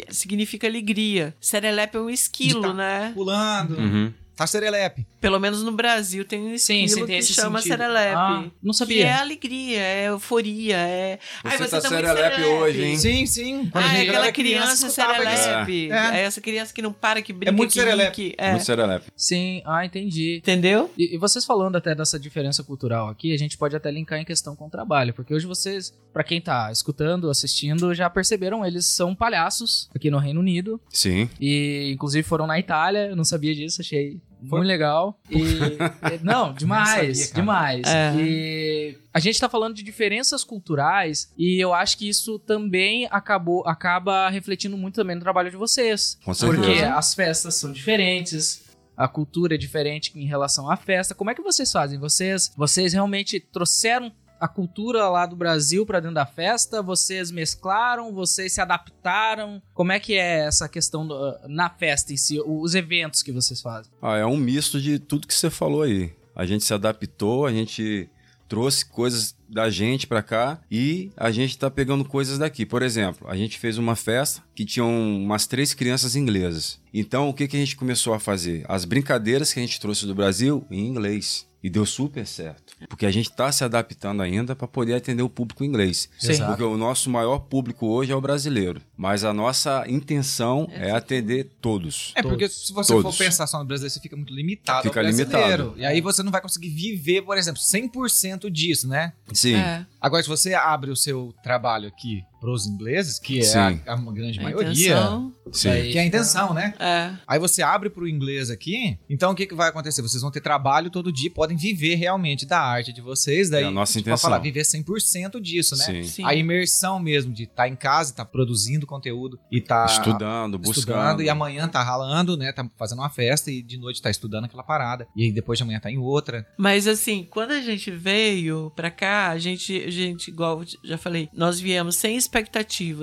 significa alegria. Serelepe é um esquilo, De tá- né? Pulando. Uhum. Tá Serelepe. Pelo menos no Brasil tem um Sim, esquilo sim, tem que esse chama sentido. Serelepe. Ah, não Que sabia. é alegria, é euforia, é. Ai, Você tá muito serelepe hoje, hein? Sim, sim. Quando Ah, é aquela criança, isso. serelepe. É. É. essa criança que não para, que brinca, muito que serelepe. que- É. Muito serelepe. Sim, ah, entendi. Entendeu? E, e vocês falando até dessa diferença cultural aqui, a gente pode até linkar em questão com o trabalho, porque hoje vocês, pra quem tá escutando, assistindo, já perceberam, eles são palhaços aqui no Reino Unido Sim. e inclusive foram na Itália, eu não sabia disso, achei muito legal. E não, demais, sabia, demais. É. E a gente tá falando de diferenças culturais e eu acho que isso também acabou acaba refletindo muito também no trabalho de vocês. Com certeza. Porque as festas são diferentes, a cultura é diferente em relação à festa. Como é que vocês fazem? Vocês, vocês realmente trouxeram a cultura lá do Brasil pra dentro da festa? Vocês mesclaram? Vocês se adaptaram? Como é que é essa questão do- na festa em si, os eventos que vocês fazem? Ah, é um misto de tudo que você falou aí. A gente se adaptou, a gente trouxe coisas da gente pra cá e a gente tá pegando coisas daqui. Por exemplo, a gente fez uma festa que tinham umas três crianças inglesas. Então, o que, que a gente começou a fazer? As brincadeiras que a gente trouxe do Brasil em inglês. E deu super certo. Porque a gente tá se adaptando ainda para poder atender o público inglês. Sim. Porque o nosso maior público hoje é o brasileiro. Mas a nossa intenção é atender todos. É porque se você Todos. for pensar só no brasileiro, você fica muito limitado Fica ao brasileiro. limitado. E aí você não vai conseguir viver, por exemplo, 100% disso, né? Sim. É. Agora, se você abre o seu trabalho aqui pros ingleses, que é Sim. a, a grande A maioria, intenção. Daí que é a intenção, né? É. Aí você abre pro inglês aqui, então o que, que vai acontecer? Vocês vão ter trabalho todo dia, podem viver realmente da arte de vocês, daí É a nossa tipo, intenção. falar, viver 100% disso, né? Sim. Sim. A imersão mesmo de estar em casa, estar produzindo conteúdo e tá Estudando, buscando. estudando e amanhã tá ralando, né? Tá fazendo uma festa e de noite tá estudando aquela parada. E aí depois de amanhã tá em outra. Mas assim, quando a gente veio pra cá, a gente, a gente, igual eu já falei, nós viemos sem expectativa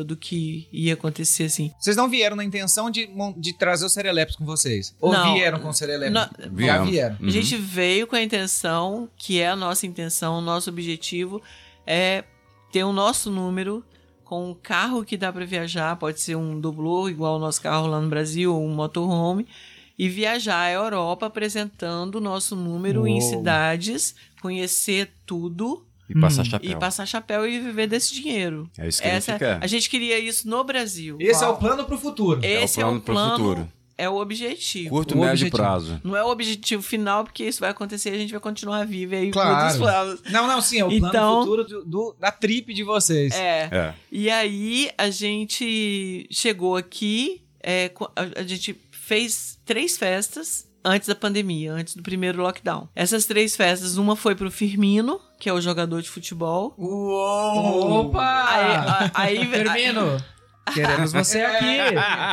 do que ia acontecer assim. Vocês não vieram na intenção de, de trazer os serelepes com vocês? Ou Não. vieram com os serelepes? Não, Já Viemos. vieram. Uhum. A gente veio com a intenção, que é a nossa intenção, o nosso objetivo é ter o nosso número com um carro que dá pra viajar, pode ser um dublô, igual o nosso carro lá no Brasil, ou um motorhome, e viajar à Europa apresentando o nosso número em Uou. cidades, conhecer tudo E passar Hum. chapéu. e passar chapéu e viver desse dinheiro. É isso que a Essa, gente quer. a gente queria isso no Brasil. Esse é Qual? o plano pro futuro. Esse é o plano pro futuro. é o objetivo. Curto, O médio objetivo. prazo. Não é o objetivo final, porque isso vai acontecer e a gente vai continuar vivo aí Claro. Não, não, sim, é o plano Então- futuro do, do- da trip de vocês. É. É. E aí a gente chegou aqui, é, a, a gente fez três festas antes da pandemia, antes do primeiro lockdown. Essas três festas, uma foi pro Firmino, que é o jogador de futebol. Uou! Opa! Aí, aí, Firmino, queremos você aqui.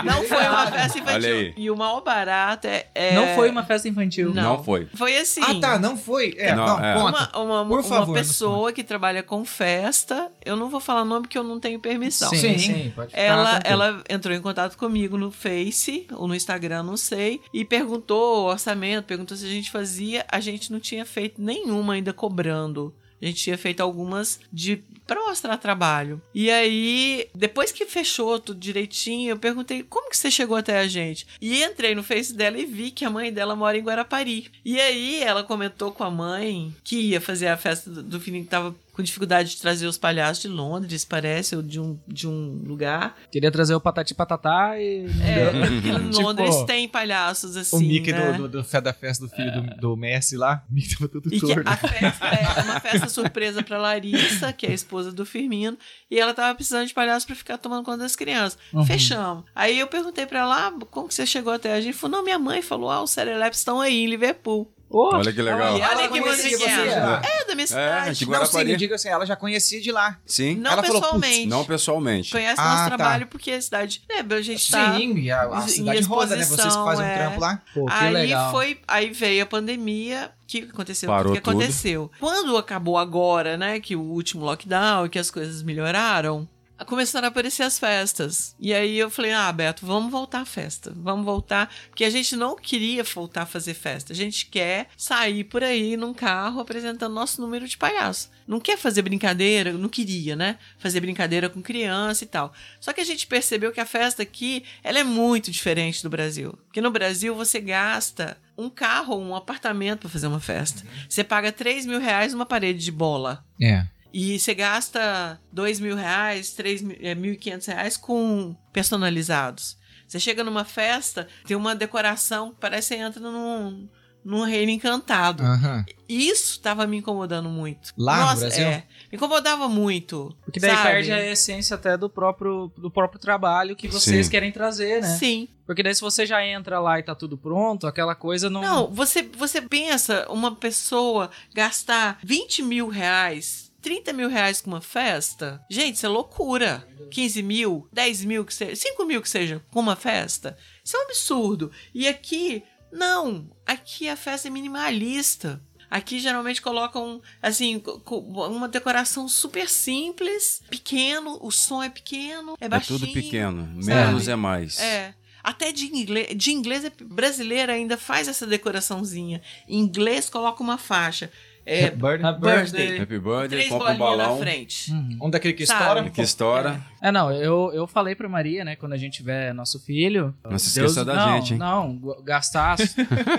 não foi uma festa infantil. E o mal barato é, é- Não foi uma festa infantil. Não. Não foi. Foi assim. Ah, tá, não foi? É, Não, não, é. conta. Uma, uma, Por uma favor, pessoa que trabalha com festa, eu não vou falar nome porque eu não tenho permissão. Sim, Sim. sim, pode Ela, ela entrou em contato comigo no Face ou no Instagram, não sei, e perguntou o orçamento, perguntou se a gente fazia. A gente não tinha feito nenhuma ainda cobrando. A gente tinha feito algumas de para mostrar trabalho. E aí, depois que fechou tudo direitinho, eu perguntei como que você chegou até a gente. E entrei no Face dela e vi que a mãe dela mora em Guarapari. E aí ela comentou com a mãe que ia fazer a festa do, do filhinho que tava com dificuldade de trazer os palhaços de Londres, parece, ou de um, de um lugar. Queria trazer o Patati Patatá e. É, em Tipo, Londres tem palhaços assim. o Mickey né? do, do, da Festa do filho do, do Messi lá. O Mickey tava todo E que torto. a festa é uma festa surpresa pra Larissa, que é a esposa do Firmino, e ela tava precisando de palhaço pra ficar tomando conta das crianças. Uhum. Fechamos. Aí eu perguntei pra ela, ah, como que você chegou até a gente? Falou, não, minha mãe falou, ah, os Serelepes estão aí em Liverpool. Ô, Olha que legal. E olha que musiquinha. você já? É, da minha cidade. de Não, sim, Guarapari. eu digo assim, ela já conhecia de lá. Sim. Não Ela falou, pessoalmente. Não pessoalmente. Conhece Ah, nosso tá. trabalho porque a cidade. É, a gente tá. Sim, e a, a cidade roda, né? Vocês fazem um é. trampo lá. Pô, que aí legal. foi, aí veio a pandemia, o que aconteceu? Parou o que tudo. aconteceu? Quando acabou agora, né, que o último lockdown que as coisas melhoraram, começaram a aparecer as festas. E aí eu falei: "Ah, Beto, vamos voltar à festa. Vamos voltar, porque a gente não queria voltar a fazer festa. A gente quer sair por aí num carro apresentando nosso número de palhaço. Não quer fazer brincadeira, não queria, né? Fazer brincadeira com criança e tal. Só que a gente percebeu que a festa aqui, ela é muito diferente do Brasil. Porque no Brasil você gasta um carro ou um apartamento para fazer uma festa. Você paga 3 mil reais numa parede de bola. É. E você gasta 2 mil reais, 3 mil, é, 1.500 reais com personalizados. Você chega numa festa, tem uma decoração que parece que você entra num, num reino encantado. Aham. Isso tava me incomodando muito. Lá no Nossa, Brasil? É, me incomodava muito. Porque daí sabe? perde a essência até do próprio, do próprio trabalho que vocês Sim. querem trazer, né? Sim. Porque daí se você já entra lá e tá tudo pronto, aquela coisa não. Não, você, você pensa uma pessoa gastar 20 mil reais, 30 mil reais com uma festa? Gente, isso é loucura. 15 mil, 10 mil que seja, 5 mil que seja com uma festa? Isso é um absurdo. E aqui, não. Aqui a festa é minimalista. Aqui geralmente colocam, assim, uma decoração super simples, pequeno, o som é pequeno, é É baixinho. tudo pequeno. sabe? Menos é mais. É. Até de inglês, de inglês é- brasileira ainda faz essa decoraçãozinha. Em inglês coloca uma faixa. É, Bird- Happy birthday. Happy birthday, três compra um bolinhas na balão. frente. Uhum. Um daquele que Sabe? estoura. Que estoura. É, não, eu, eu falei pra Maria, né, quando a gente tiver nosso filho. Não se Deus- esqueça da não, gente, hein? Não, gastar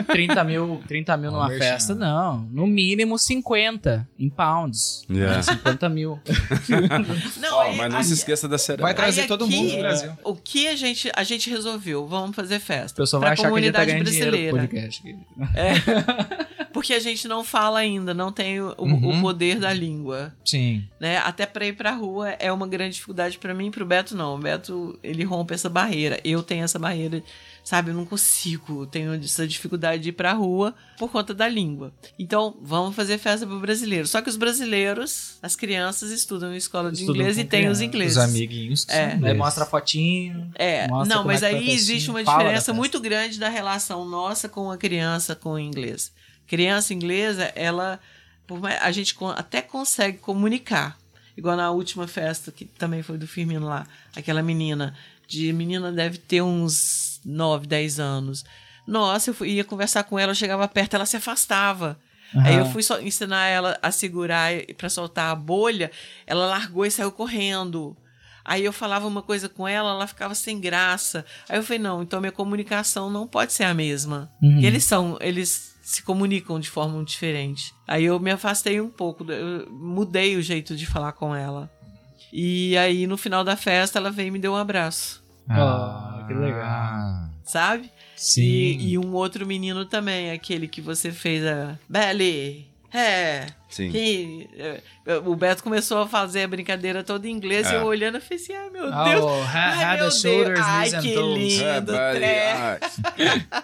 30 mil, 30 mil numa merchan. festa, não. No mínimo 50 em pounds. Yeah. 50 mil. Não, aí- mas não aí- se esqueça da cereal. Vai trazer aí todo aqui, mundo pro Brasil. O que a gente, a gente resolveu? Vamos fazer O festa. pessoal Pra vai achar que a gente tá ganhando o brasileira. podcast. Porque a gente não fala ainda, não tem o, o Uhum. poder da língua. Sim. né? Até pra ir pra rua é uma grande dificuldade pra mim, pro Beto não. O Beto, ele rompe essa barreira. Eu tenho essa barreira, sabe? Eu não consigo, tenho essa dificuldade de ir pra rua por conta da língua. Então, vamos fazer festa pro brasileiro. Só que os brasileiros, as crianças estudam em escola de Estudam inglês e tem os ingleses. Os amiguinhos. que É. ingleses. mostra a fotinho. É, Mostra não, é mas a aí existe uma diferença muito grande da relação nossa com a criança com o inglês. Criança inglesa, ela a gente até consegue comunicar. Igual na última festa que também foi do Firmino lá, aquela menina de menina deve ter uns 9, 10 anos. Nossa, eu fui- ia conversar com ela, eu chegava perto, ela se afastava. Aí eu fui só ensinar ela a segurar pra soltar a bolha, ela largou e saiu correndo. Aí eu falava uma coisa com ela, ela ficava sem graça. Aí eu falei, não, então minha comunicação não pode ser a mesma. Uhum. Eles são, eles se comunicam de forma diferente. Aí eu me afastei um pouco, eu mudei o jeito de falar com ela. E aí no final da festa ela veio e me deu um abraço, Ah, que legal. Ah, sabe? Sim. E, e um outro menino também, aquele que você fez a Belly. É, Sim. que, é, o Beto começou a fazer a brincadeira toda em inglês e É. eu olhando, eu falei assim, ai meu Oh, Deus. ha- Ai, head meu Deus. Ai, que toes. lindo. É, buddy, ah,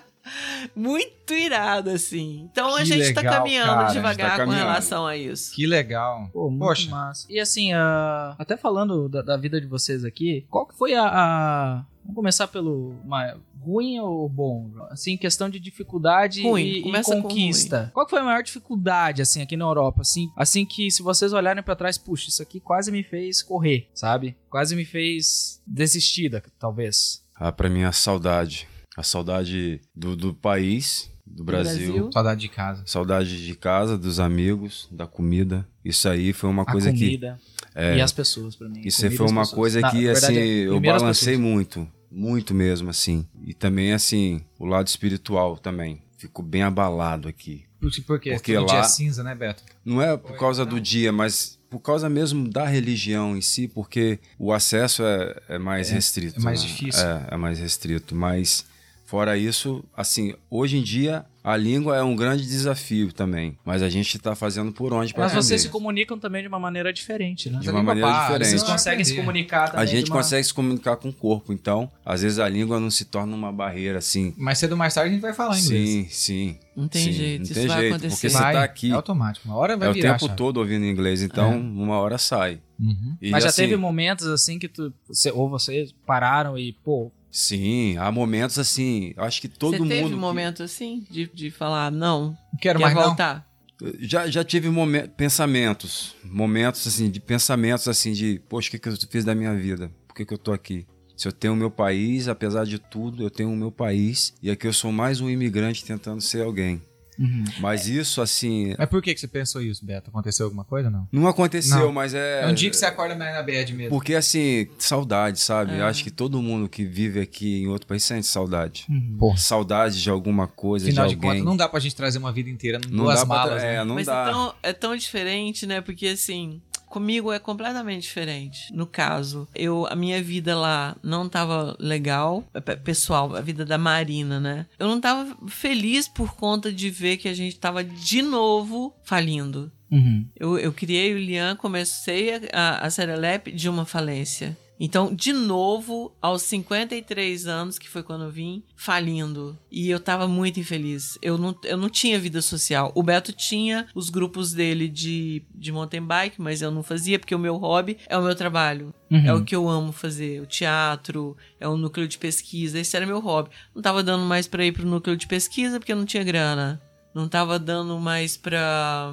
Muito irado, assim. Então a Que gente tá legal, caminhando cara, a gente devagar tá com caminhando. relação a isso. Que legal. Pô, muito Poxa. massa. E assim, até falando da, da vida de vocês aqui, qual que foi a, a- Vamos começar pelo ruim ou bom? Assim, questão de dificuldade Ruim, e, e começa com conquista. Qual que foi a maior dificuldade, assim, aqui na Europa? Assim, assim que se vocês olharem pra trás, puxa, isso aqui quase me fez correr, sabe? Quase me fez desistir, talvez. Ah, pra mim a saudade. A saudade do, do país, do Brasil. Brasil. Saudade de casa. Saudade de casa, dos amigos, da comida. Isso aí foi uma A coisa que. comida e as pessoas pra mim. Isso aí Comida foi uma pessoas. coisa Na que, verdade, assim, é eu balancei pessoas. muito. Muito mesmo, assim. E também, assim, o lado espiritual também. Ficou bem abalado aqui. Por, quê? Porque Todo dia lá- é cinza, né, Beto? Não é por causa do dia, mas por causa mesmo da religião em si, porque o acesso é, é mais restrito. é mais né? difícil. É, é mais restrito. Mas, fora isso, assim, hoje em dia a língua é um grande desafio também. Mas a gente está fazendo por onde para Mas aprender. vocês se comunicam também de uma maneira diferente, né? De a uma maneira diferente. Vocês conseguem se comunicar também A gente uma... consegue se comunicar com o corpo, então, às vezes a língua não se torna uma barreira assim. Mais cedo ou mais tarde a gente vai falar inglês. Sim, sim. Não tem sim, jeito, não isso tem vai jeito, acontecer. porque você Vai, tá aqui, É automático. Uma hora vai é o virar. tempo todo ouvindo inglês, então uma hora sai. Uhum. E, Mas já assim, teve momentos assim que tu, você- ou vocês pararam e, pô, Sim, há momentos assim, eu acho que todo Você mundo... teve um que- momento assim de, de falar, não, Não quero quer mais não. voltar? Já, já tive momen- pensamentos, momentos assim, de pensamentos assim, de, poxa, o que, que eu fiz da minha vida? Por que, que eu tô aqui? Se eu tenho o meu país, apesar de tudo, eu tenho o meu país, e aqui eu sou mais um imigrante tentando ser alguém. Mas isso, assim, Mas por que, que você pensou isso, Beto? Aconteceu alguma coisa ou não? não aconteceu, Não. mas é... É um dia que você acorda mais na bad mesmo. Porque, assim, saudade, sabe? É. Acho que todo mundo que vive aqui em outro país sente saudade. Pô, Saudade de alguma coisa, afinal de de, alguém. contas, não dá pra gente trazer uma vida inteira em Não duas dá pra malas, né? é, não Mas dá. É, tão, é tão diferente, né? Porque assim, comigo é completamente diferente. No caso, eu a minha vida lá não tava legal, pe- pessoal, a vida da Marina, né? Eu não tava feliz por conta de ver que a gente tava de novo falindo. Eu, eu criei o Lian, comecei a, a, a Serelep de uma falência. Então, de novo, aos 53 anos, que foi quando eu vim, falindo. E eu tava muito infeliz. Eu não, eu não tinha vida social. O Beto tinha os grupos dele de, de mountain bike, mas eu não fazia, porque o meu hobby é o meu trabalho. É o que eu amo fazer. O teatro, é o núcleo de pesquisa. Esse era meu hobby. Não tava dando mais pra ir pro núcleo de pesquisa, porque eu não tinha grana. Não tava dando mais pra,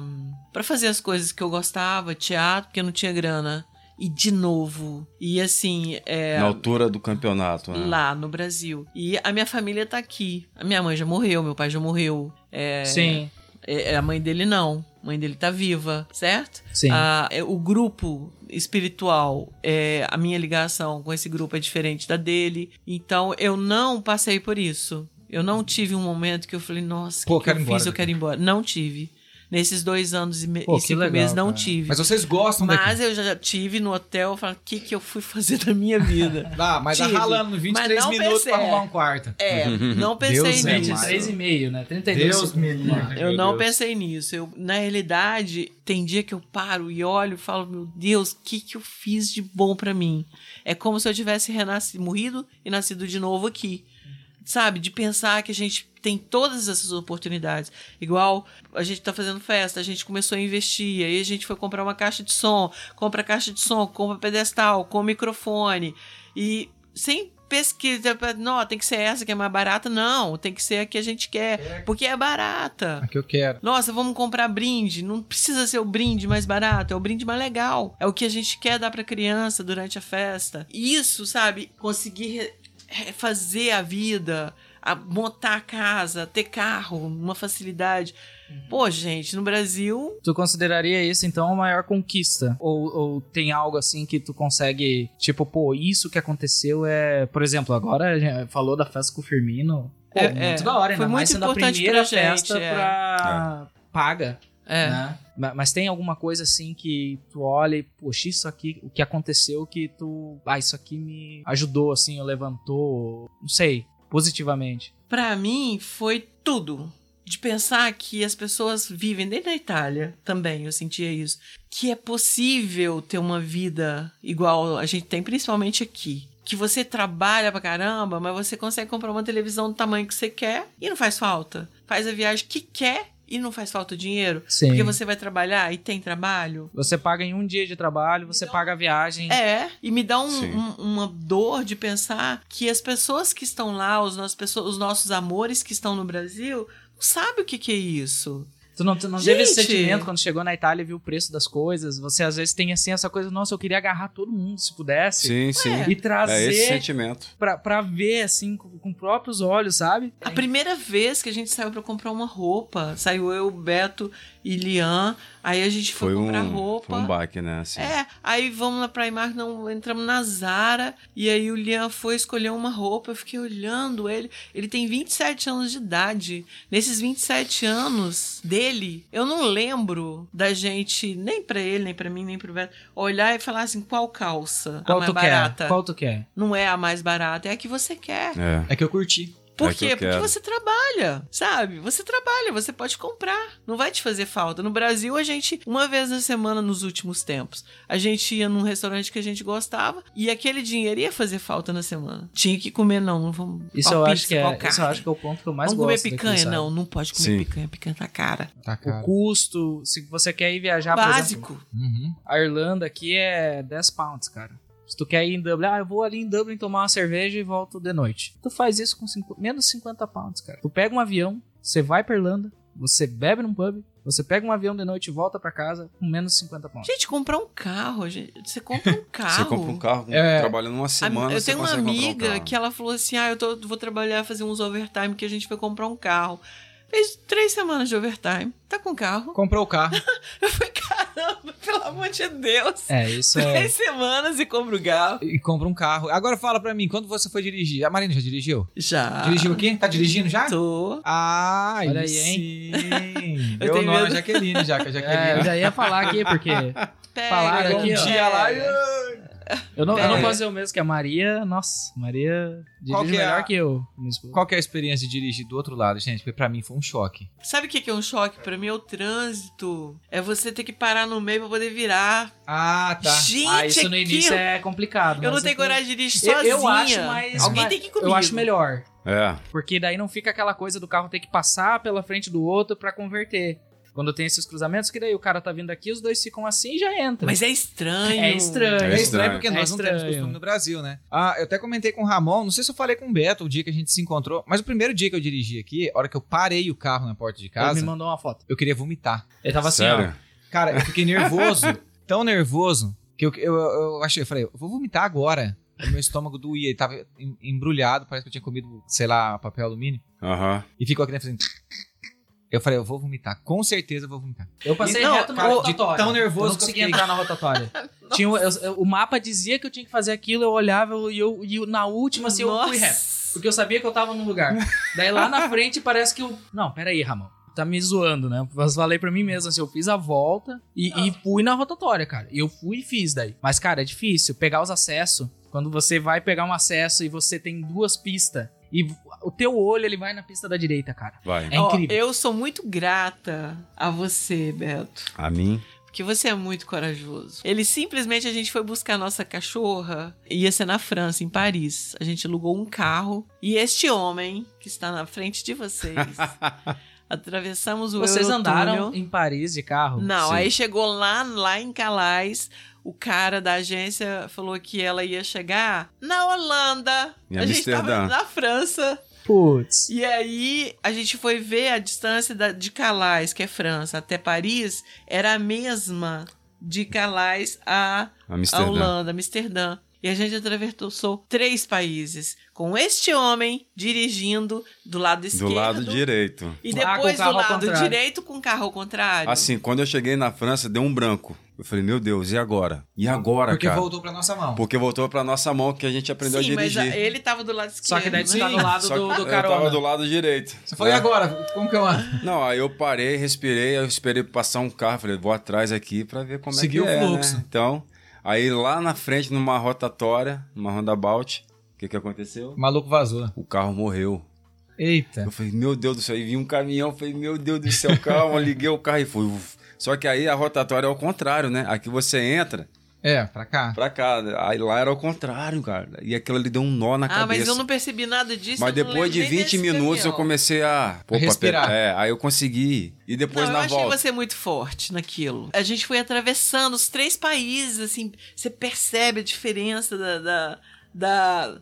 pra fazer as coisas que eu gostava, teatro, porque eu não tinha grana. E de novo. E assim, é, Na altura do campeonato. né? lá no Brasil. E a minha família tá aqui. A minha mãe já morreu, meu pai já morreu. É, Sim, é, a mãe dele não. A mãe dele tá viva, certo? sim. Ah, é, o grupo espiritual, é, a minha ligação com esse grupo é diferente da dele. Então eu não passei por isso. Eu não tive um momento que eu falei, nossa, o que, que eu embora fiz? Eu quero ir embora. Não tive. Nesses dois anos e, me- Pô, e cinco legal, meses, não cara. tive. Mas vocês gostam daqui. Mas eu já tive no hotel, eu falo, o que, que eu fui fazer da minha vida? Ah, mas tá Tive. ralando no 23 Mas não minutos pra pensei. arrumar um quarto. É, não pensei Deus nisso. mais. 23,5, né? 32 Deus me livre. Eu não Deus. pensei nisso. Eu, na realidade, tem dia que eu paro e olho e falo, meu Deus, o que, que eu fiz de bom pra mim? É como se eu tivesse renascido, morrido e nascido de novo aqui. Sabe? De pensar que a gente tem todas essas oportunidades. Igual a gente tá fazendo festa, a gente começou a investir, aí a gente foi comprar uma caixa de som, compra caixa de som, compra pedestal, com microfone. E sem pesquisa, não, tem que ser essa que é mais barata. Não, tem que ser a que a gente quer, porque é barata. Aqui eu quero. Nossa, vamos comprar brinde. Não precisa ser o brinde mais barato, é o brinde mais legal. É o que a gente quer dar pra criança durante a festa. Isso, sabe? Conseguir refazer a vida, a montar a casa, ter carro, uma facilidade. Pô, gente, no Brasil. Tu consideraria isso, então, a maior conquista? Ou, ou tem algo assim que tu consegue, tipo, pô, isso que aconteceu é. Por exemplo, agora a gente falou da festa com o Firmino. Pô, É, muito é, da hora, ainda foi mais muito sendo a importante primeira pra gente, festa é. pra. paga. É. Né? Ma- Mas tem alguma coisa assim que tu olha e, poxa, isso aqui, o que aconteceu que tu. Ah, isso aqui me ajudou, assim, ou levantou, não sei, positivamente. Pra mim, foi tudo. De pensar que as pessoas vivem, desde a Itália também, eu sentia isso. Que é possível ter uma vida igual a gente tem, principalmente aqui. Que você trabalha pra caramba, mas você consegue comprar uma televisão do tamanho que você quer e não faz falta. Faz a viagem que quer e não faz falta o dinheiro. Sim. Porque você vai trabalhar e tem trabalho. Você paga em um dia de trabalho, você paga a viagem. É, e me dá um- um- uma dor de pensar que as pessoas que estão lá, os nossos, os nossos amores que estão no Brasil, não sabem o que, que é isso. Tu não, tu não teve esse sentimento quando chegou na Itália e viu o preço das coisas? Você às vezes tem assim essa coisa, nossa, eu queria agarrar todo mundo se pudesse. Sim, sim. E É esse trazer sentimento. pra, pra ver, assim, com, com próprios olhos, sabe? A primeira vez que a gente saiu pra comprar uma roupa, saiu eu, Beto e Lian, aí a gente foi, Foi um, comprar roupa. foi um baque, né? Assim. É, aí vamos na Primark, não, entramos na Zara, e aí o Lian foi escolher uma roupa, eu fiquei olhando ele, ele tem 27 anos de idade. Nesses 27 anos dele, eu não lembro da gente, nem pra ele, nem pra mim, nem pro Beto, olhar e falar assim, qual calça? Qual a mais tu barata? quer? Qual tu quer? Não é a mais barata, é a que você quer. É. É que eu curti. Por É que quê? eu Porque quero. você trabalha, sabe? Você trabalha, você pode comprar. Não vai te fazer falta. No Brasil, a gente, uma vez na semana nos últimos tempos, a gente ia num restaurante que a gente gostava e aquele dinheiro ia fazer falta na semana. Tinha que comer, não. Não vamos. Isso eu, pizza, acho que é, isso eu acho que é o ponto que eu mais Vamos comer gosto. daqui, picanha? sabe? não, não pode comer Sim. picanha. Picanha tá cara. Tá O caro. custo, se você quer ir viajar, por exemplo, Básico. Uhum. a Irlanda aqui é 10 pounds, cara. Se tu quer ir em Dublin, ah, eu vou ali em Dublin tomar uma cerveja e volto de noite. Tu faz isso com cinco- menos de 50 pounds, cara. Tu pega um avião, você vai pra Irlanda, você bebe num pub, você pega um avião de noite e volta pra casa com menos de 50 pounds. Gente, comprar um carro, gente. Você compra um carro. Você compra um carro É. trabalhando uma A- semana. eu tenho uma um amiga carro. que ela falou assim: Ah, eu tô- vou trabalhar, fazer uns overtime que a gente vai comprar um carro. Fez três semanas de overtime. Tá com carro. Comprou o carro. Eu falei, caramba, pelo amor de Deus. É, isso é. Três semanas e compra o carro. e compra um carro. Agora fala pra mim, quando você foi dirigir? A Marina já dirigiu? Já. Dirigiu aqui? Tá dirigindo já? Tô. Ah, Olha aí, aí, sim. Eu tenho nome medo. a Jaqueline já, que a É, eu Jaqueline... já ia falar aqui, porque Pega, Falaram um aqui, ó. dia lá e... eu não, eu não É. posso dizer o mesmo que a Maria. Nossa, Maria Qual dirige que é melhor a- que eu. Qual que é a experiência de dirigir do outro lado, gente? Porque pra mim foi um choque. Sabe o que que é um choque? Pra mim é o trânsito. É você ter que parar no meio pra poder virar. Ah, tá. Gente, Ah, isso no aquilo- início é complicado. Eu não tenho coragem de dirigir Eu, sozinha. eu acho, mas. Alguém mas tem que ir comigo. Eu acho melhor. É. Porque daí não fica aquela coisa do carro ter que passar pela frente do outro pra converter. Quando tem esses cruzamentos, que daí o cara tá vindo aqui, os dois ficam assim e já entra. Mas é estranho. É estranho. É É estranho estranho. porque É nós não temos estranho. costume no Brasil, né? Ah, eu até comentei com o Ramon, não sei se eu falei com o Beto o dia que a gente se encontrou, mas o primeiro dia que eu dirigi aqui, a hora que eu parei o carro na porta de Ele casa, me mandou uma foto. eu queria vomitar. Ele tava assim, Sério? Cara, eu fiquei nervoso, tão nervoso, que eu, eu, eu achei, eu falei, eu vou vomitar agora. O meu estômago doía, ele tava em- embrulhado, parece que eu tinha comido, sei lá, papel alumínio, Aham. e ficou aqui dentro fazendo... Eu falei, eu vou vomitar, com certeza eu vou vomitar. Eu passei Não, reto na cara, de rotatória. tão nervoso Eu não que eu consegui fiquei. entrar na rotatória. Tinha, eu- eu- o mapa dizia que eu tinha que fazer aquilo, eu olhava e, eu, e eu- na última, assim, eu fui reto. Porque eu sabia que eu tava num lugar. Daí lá na frente parece que eu. Não, peraí, Ramon. Tá me zoando, né? Eu falei pra mim mesmo assim, eu fiz a volta e, e fui na rotatória, cara. Eu fui e fiz daí. Mas, cara, é difícil pegar os acessos. Quando você vai pegar um acesso e você tem duas pistas. E o teu olho, ele vai na pista da direita, cara. Vai. É incrível. eu sou muito grata a você, Beto. A mim. Porque você é muito corajoso. Ele simplesmente a gente foi buscar a nossa cachorra. Ia ser na França, em Paris. A gente alugou um carro. E este homem, que está na frente de vocês, atravessamos o Vocês Eurotúnel. andaram em Paris de carro? Não, Sim. aí chegou lá, lá em Calais. O cara da agência falou que ela ia chegar na Holanda. Em a gente tava Amsterdã. na França. Putz. E aí a gente foi ver a distância da- de Calais, que é França, até Paris, era a mesma de Calais a, a. Holanda, Amsterdã. E a gente atravessou três países com este homem dirigindo do lado esquerdo Do lado direito. e Ah, depois carro do lado direito com o carro ao contrário. Assim, quando eu cheguei na França, deu um branco. Eu falei, meu Deus, e agora? E agora, Porque cara? voltou pra nossa mão. Porque voltou pra nossa mão que a gente aprendeu Sim, a mas dirigir. a- ele tava do lado esquerdo. Só que daí tu né? tá do lado do, do eu carona. tava do lado direito. Você falou, e É. agora? Como que eu ando? Não, aí eu parei, respirei, eu esperei passar um carro, falei, vou atrás aqui pra ver como Seguiu é que o é, fluxo. né? Então, aí lá na frente, numa rotatória, numa roundabout, o que que aconteceu? O maluco vazou. O carro morreu. Eita. Eu falei, meu Deus do céu, aí vi um caminhão, eu falei, meu Deus do céu, calma, liguei o carro e fui. Só que aí a rotatória é ao contrário, né? Aqui você entra É, pra cá. pra cá, aí lá era ao contrário, cara. E aquilo ali deu um nó na Ah, cabeça. mas eu não percebi nada disso. Mas eu depois de lembro nem 20 desse minutos eu caminhão. comecei a... Opa, respirar. É, aí eu consegui. E depois não, na eu achei volta. você muito forte naquilo. A gente foi atravessando os três países, assim, você percebe a diferença da, da, da,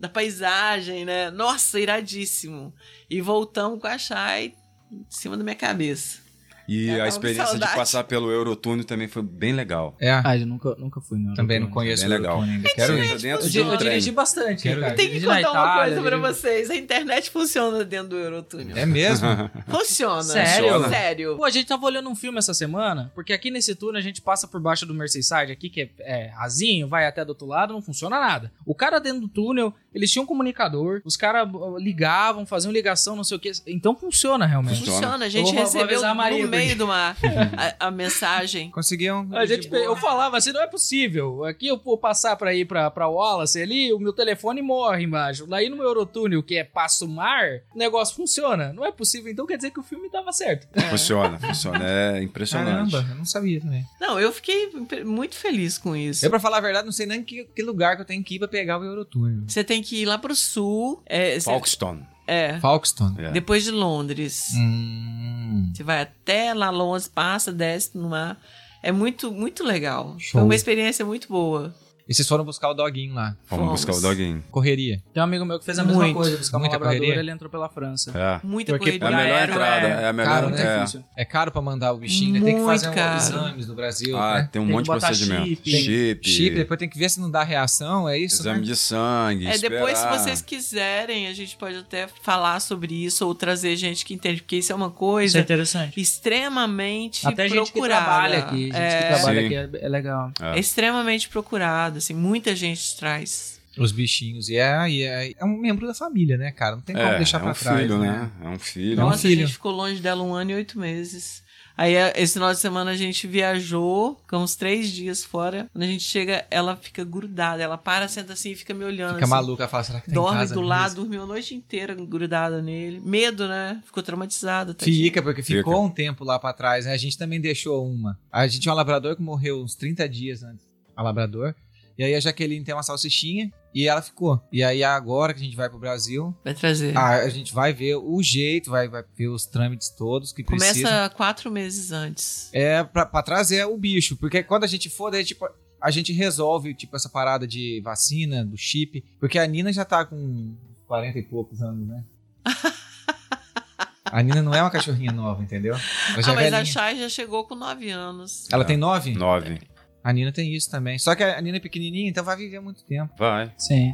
da paisagem, né? Nossa, iradíssimo. E voltamos com a Chay em cima da minha cabeça. E Eu a experiência de passar pelo Eurotúnel também foi bem legal. É, Ah, eu nunca, nunca fui, não. também não conheço Bem o legal. Eurotone ainda. Quero Você ir. dentro Eu, eu dirigi bastante, Quero cara. Tem que contar uma Itália, coisa pra dirigi- vocês. A internet funciona dentro do Eurotúnel. É mesmo? Funciona. Sério? Funciona. Sério. Pô, a gente tava olhando um filme essa semana, porque aqui nesse túnel a gente passa por baixo do Merseyside, aqui que é, é rasinho, vai até do outro lado, não funciona nada. O cara dentro do túnel, eles tinham um comunicador, os caras uh, ligavam, faziam ligação, não sei o que. Então funciona realmente. Funciona. Funciona. A gente recebeu a Maria, no meio do mar a, a mensagem. Conseguiam. A gente, eu falava assim, não é possível. Aqui eu vou passar pra ir pra, pra Wallace ali, o meu telefone morre embaixo. Daí no meu Eurotúnel, que é passo mar, o negócio funciona. Não é possível, então quer dizer que o filme tava certo. Funciona, funciona. É impressionante. Caramba, eu não sabia também. Não, eu fiquei muito feliz com isso. Eu, pra falar a verdade, não sei nem que, que lugar que eu tenho que ir pra pegar o Eurotúnel. Você tem que ir lá pro sul. É, Folkestone. é, Folkestone. É. depois de Londres. Hum. Você vai até lá Londres, passa, desce no mar. É muito, muito legal. Show. Foi uma experiência muito boa. E vocês foram buscar o doguinho lá. Fomos. buscar o doguinho. Correria. Tem um amigo meu que fez a mesma Muito. coisa, buscar Muita labrador, correria? ele entrou pela França. É. Muita Porque É corrida a melhor aérea, entrada. é. É a melhor. Caro, né? é. Difícil. É caro pra mandar o bichinho, né? Tem que Muito fazer um- caro. exames no Brasil. Ah, né? tem um Tem monte de procedimento. chip. Chip. Chip, depois tem que ver se não dá reação, é isso? Exame né? de sangue. É, depois, se esperar. vocês quiserem, a gente pode até falar sobre isso ou trazer gente que entende, porque isso é uma Isso é coisa interessante. extremamente Até gente que procurada. trabalha aqui, gente é, que trabalha Sim. aqui é, é legal. é extremamente procurada, assim, muita gente traz. Os bichinhos. E é, e é, é um membro da família, né, cara? Não tem como É, deixar é pra um trás. filho, né? É um filho. É um Nossa, a filho. gente ficou longe dela um ano e oito meses. Aí, é, esse final de semana, a gente viajou, ficamos três dias fora. Quando a gente chega, ela fica grudada. Ela para, senta assim e fica me olhando. Fica assim. maluca, fala, será que tá em Dorme casa do mesmo? lado, dormiu a noite inteira grudada nele. Medo, né? Ficou traumatizada. Fica, porque Fica. ficou um tempo lá pra trás, né? A gente também deixou uma. A gente tinha um labrador que morreu uns 30 dias antes. A labrador. E aí a Jaqueline tem uma salsichinha e ela ficou. E aí agora que a gente vai pro Brasil, Vai trazer. a, a gente vai ver o jeito, vai, vai ver os trâmites todos que Começa precisa. quatro meses antes. É pra, pra trazer o bicho. Porque quando a gente for, daí, tipo, a gente resolve, tipo, essa parada de vacina, do chip. Porque a Nina já tá com 40 e poucos anos, né? A Nina não é uma cachorrinha nova, entendeu? Ela já ah, é mas velhinha. a Chay já chegou com nove anos. Ela tem nove? Nove. A Nina tem isso também. Só que a Nina é pequenininha, então vai viver muito tempo. Vai. Sim.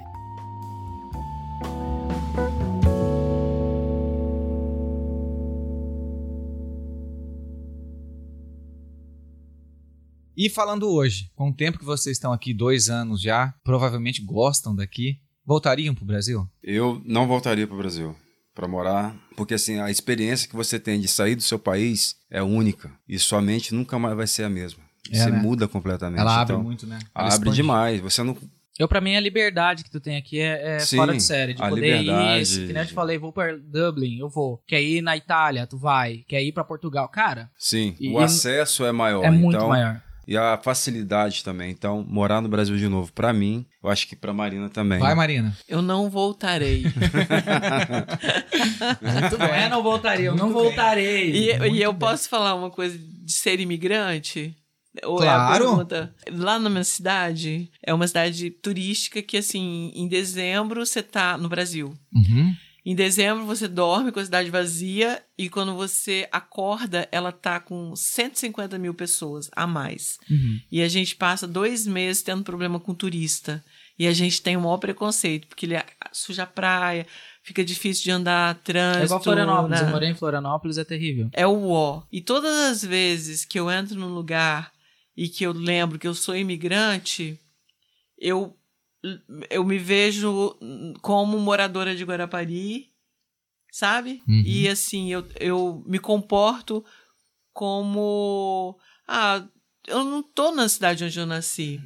E falando hoje, com o tempo que vocês estão aqui, dois anos já, provavelmente gostam daqui, voltariam pro Brasil? Eu não voltaria para o Brasil para morar, porque assim, a experiência que você tem de sair do seu país é única e sua mente nunca mais vai ser a mesma. É, Você né? muda completamente. Ela abre Então, muito, né? Ela Abre expande. demais. Você não Eu, pra mim, a liberdade que tu tem aqui é, é Sim, fora de série. De a poder liberdade. ir, que nem eu te falei, vou pra Dublin, eu vou. Quer ir na Itália, tu vai. Quer ir pra Portugal. Cara, Sim, E- o acesso é maior. é muito então, maior. E a facilidade também. Então, morar no Brasil de novo, para mim, eu acho que para Marina também. Vai, Marina. Eu não voltarei. Muito bem. É, não voltaria, eu não Muito bem. voltarei. e e eu bem. posso falar uma coisa de ser imigrante? Ou Claro. É a pergunta? Lá na minha cidade, é uma cidade turística que, assim, em dezembro você tá no Brasil. Uhum. Em dezembro você dorme com a cidade vazia e quando você acorda, ela tá com 150 mil pessoas a mais. Uhum. E a gente passa dois meses tendo problema com turista. E a gente tem o maior preconceito, porque ele suja a praia, fica difícil de andar, trânsito. É igual Florianópolis. né? Eu morei em Florianópolis, é terrível. É o ó. E todas as vezes que eu entro num lugar e que eu lembro que eu sou imigrante, eu, eu me vejo como moradora de Guarapari, sabe? Uhum. E assim, eu, eu me comporto como. Ah, eu não tô na cidade onde eu nasci.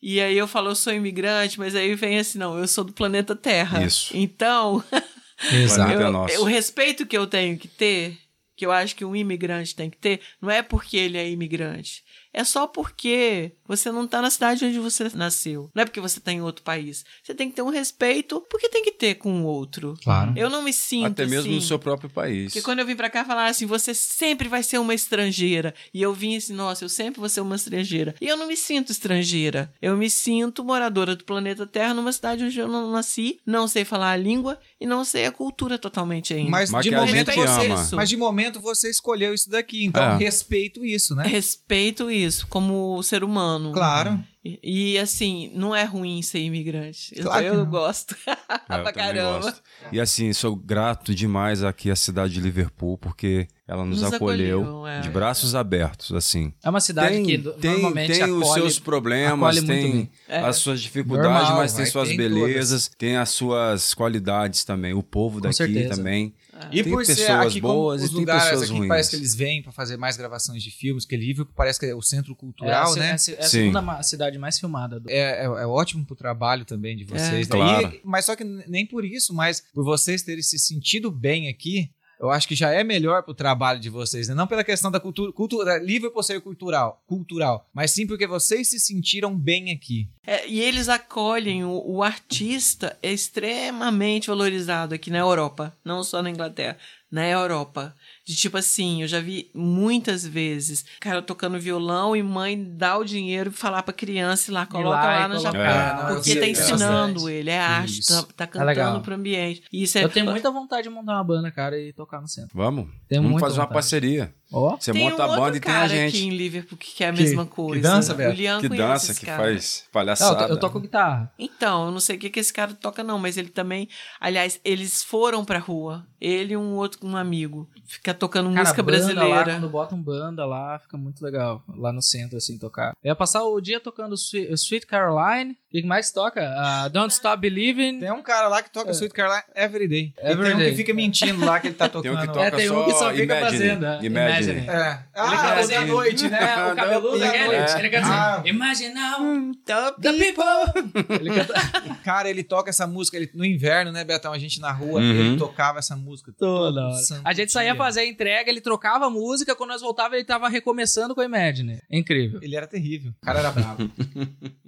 E aí eu falo, eu sou imigrante, mas aí vem assim, não, eu sou do planeta Terra. Isso. Então, Exato. Eu- nosso. o respeito que eu tenho que ter, que eu acho que um imigrante tem que ter, não é porque ele é imigrante. É só porque você não tá na cidade onde você nasceu. Não é porque você tá em outro país. Você tem que ter um respeito, porque tem que ter com o outro. Claro. Eu não me sinto Até mesmo assim. no seu próprio país. Porque quando eu vim pra cá, falaram assim: você sempre vai ser uma estrangeira. E eu vim assim: nossa, eu sempre vou ser uma estrangeira. E eu não me sinto estrangeira. Eu me sinto moradora do planeta Terra numa cidade onde eu não nasci, não sei falar a língua e não sei a cultura totalmente ainda. Mas, Mas de momento você, mas de momento você escolheu isso daqui, então É. respeito isso, né? Respeito isso como ser humano. Claro. E, e, assim, não é ruim ser imigrante. Eu- Claro eu não. gosto. É, eu pra também caramba. gosto. E assim, sou grato demais aqui à cidade de Liverpool, porque ela nos, Nos acolheu, acolheu, é. de braços abertos, assim. É uma cidade tem, que tem, normalmente tem acolhe, os seus problemas, tem. É. as suas dificuldades, Normal, mas tem vai suas ter em belezas, tem as suas qualidades também. O povo daqui certeza. também. E Tem por ser pessoas aqui boas e os tem lugares aqui ruins. parece que eles vêm pra fazer mais gravações de filmes, que Liverpool parece que é o centro É cultural, se- né? é a é a segunda cidade mais filmada. Do... É, é, é ótimo pro trabalho também de vocês. É. né? E- Claro. mas só que nem por isso, mas por vocês terem se sentido bem aqui, eu acho que já é melhor pro trabalho de vocês, né? Não pela questão da cultura, cultura Liverpool ser cultural, cultural, mas sim porque vocês se sentiram bem aqui. É, e eles acolhem o, o artista é extremamente valorizado aqui na Europa, não só na Inglaterra, na Europa. De tipo assim, eu já vi muitas vezes cara tocando violão e mãe dá o dinheiro e falar pra criança ir lá, coloca lá lá, no. Japão. É, não, porque eu tá ensinando ele, é arte, tá, tá legal. cantando pro ambiente. E Isso é, Eu tenho muita vontade de montar uma banda, cara, e tocar no centro. Vamos? Tenho Vamos fazer uma vontade. parceria. Ó. Você tem monta um a banda e tem a gente. aqui em Liverpool que quer a Que- mesma que coisa. dança, o Beto? Lian Que dança, que cara. faz Não, palhaçada. eu, to- eu toco guitarra. Então, eu não sei o que, que esse cara toca, não, mas ele também. Aliás, eles foram pra rua. Ele e um outro, um amigo. Fica tocando Cara, música banda Lá, brasileira. quando botam banda lá, fica muito legal. Lá no centro, assim, tocar. Eu ia passar o dia tocando Sweet Caroline. O que mais toca? Ah, Don't Stop Believing. Tem um cara lá que toca Sweet Caroline Every Day. E tem um Everyday. que fica mentindo lá que ele tá Tem tocando. um que toca É, tem um que só fica Imagine, fazendo. é, Imagine. É. Ele Ah, da assim, noite, né? É, o cabeludo Da aquele. noite. Ele canta Ah. assim, Imagine now, Top. the people. Ele canta... Cara, ele toca essa música ele, no inverno, né, Betão? A gente na rua, Uhum. ele tocava essa música Toda hora. A gente saía dia. fazer a entrega, ele trocava a música, quando nós voltávamos ele tava recomeçando com a Imagine. É incrível. Ele era terrível. O cara era bravo.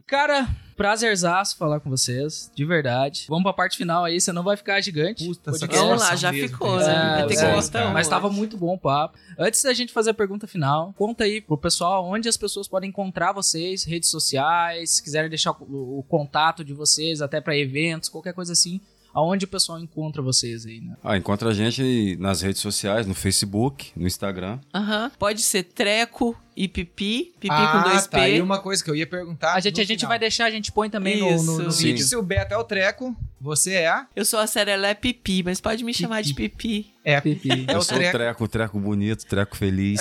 Cara, prazerzaço falar com vocês, de verdade. Vamos pra parte final aí, você não vai ficar gigante. Puta, satisfação Vamos lá, já mesmo ficou, né? É, é. Mas tava muito bom o papo. Antes da gente fazer a pergunta final, conta aí pro pessoal onde as pessoas podem encontrar vocês, redes sociais, se quiserem deixar o, o contato de vocês, até pra eventos, qualquer coisa assim. Aonde o pessoal encontra vocês aí, né? Ah, encontra a gente nas redes sociais, no Facebook, no Instagram. Aham. Pode ser treco e pipi. Pipi ah, com dois tá. P. E uma coisa que eu ia perguntar. A gente, no a gente final. vai deixar, a gente põe também no, no, no Isso. vídeo. Se o Beto é o treco, você é a. Eu sou a Serelé Pipi, mas pode me chamar de Pipi. É. Pipi. É eu o sou treco. o treco, treco bonito, treco feliz,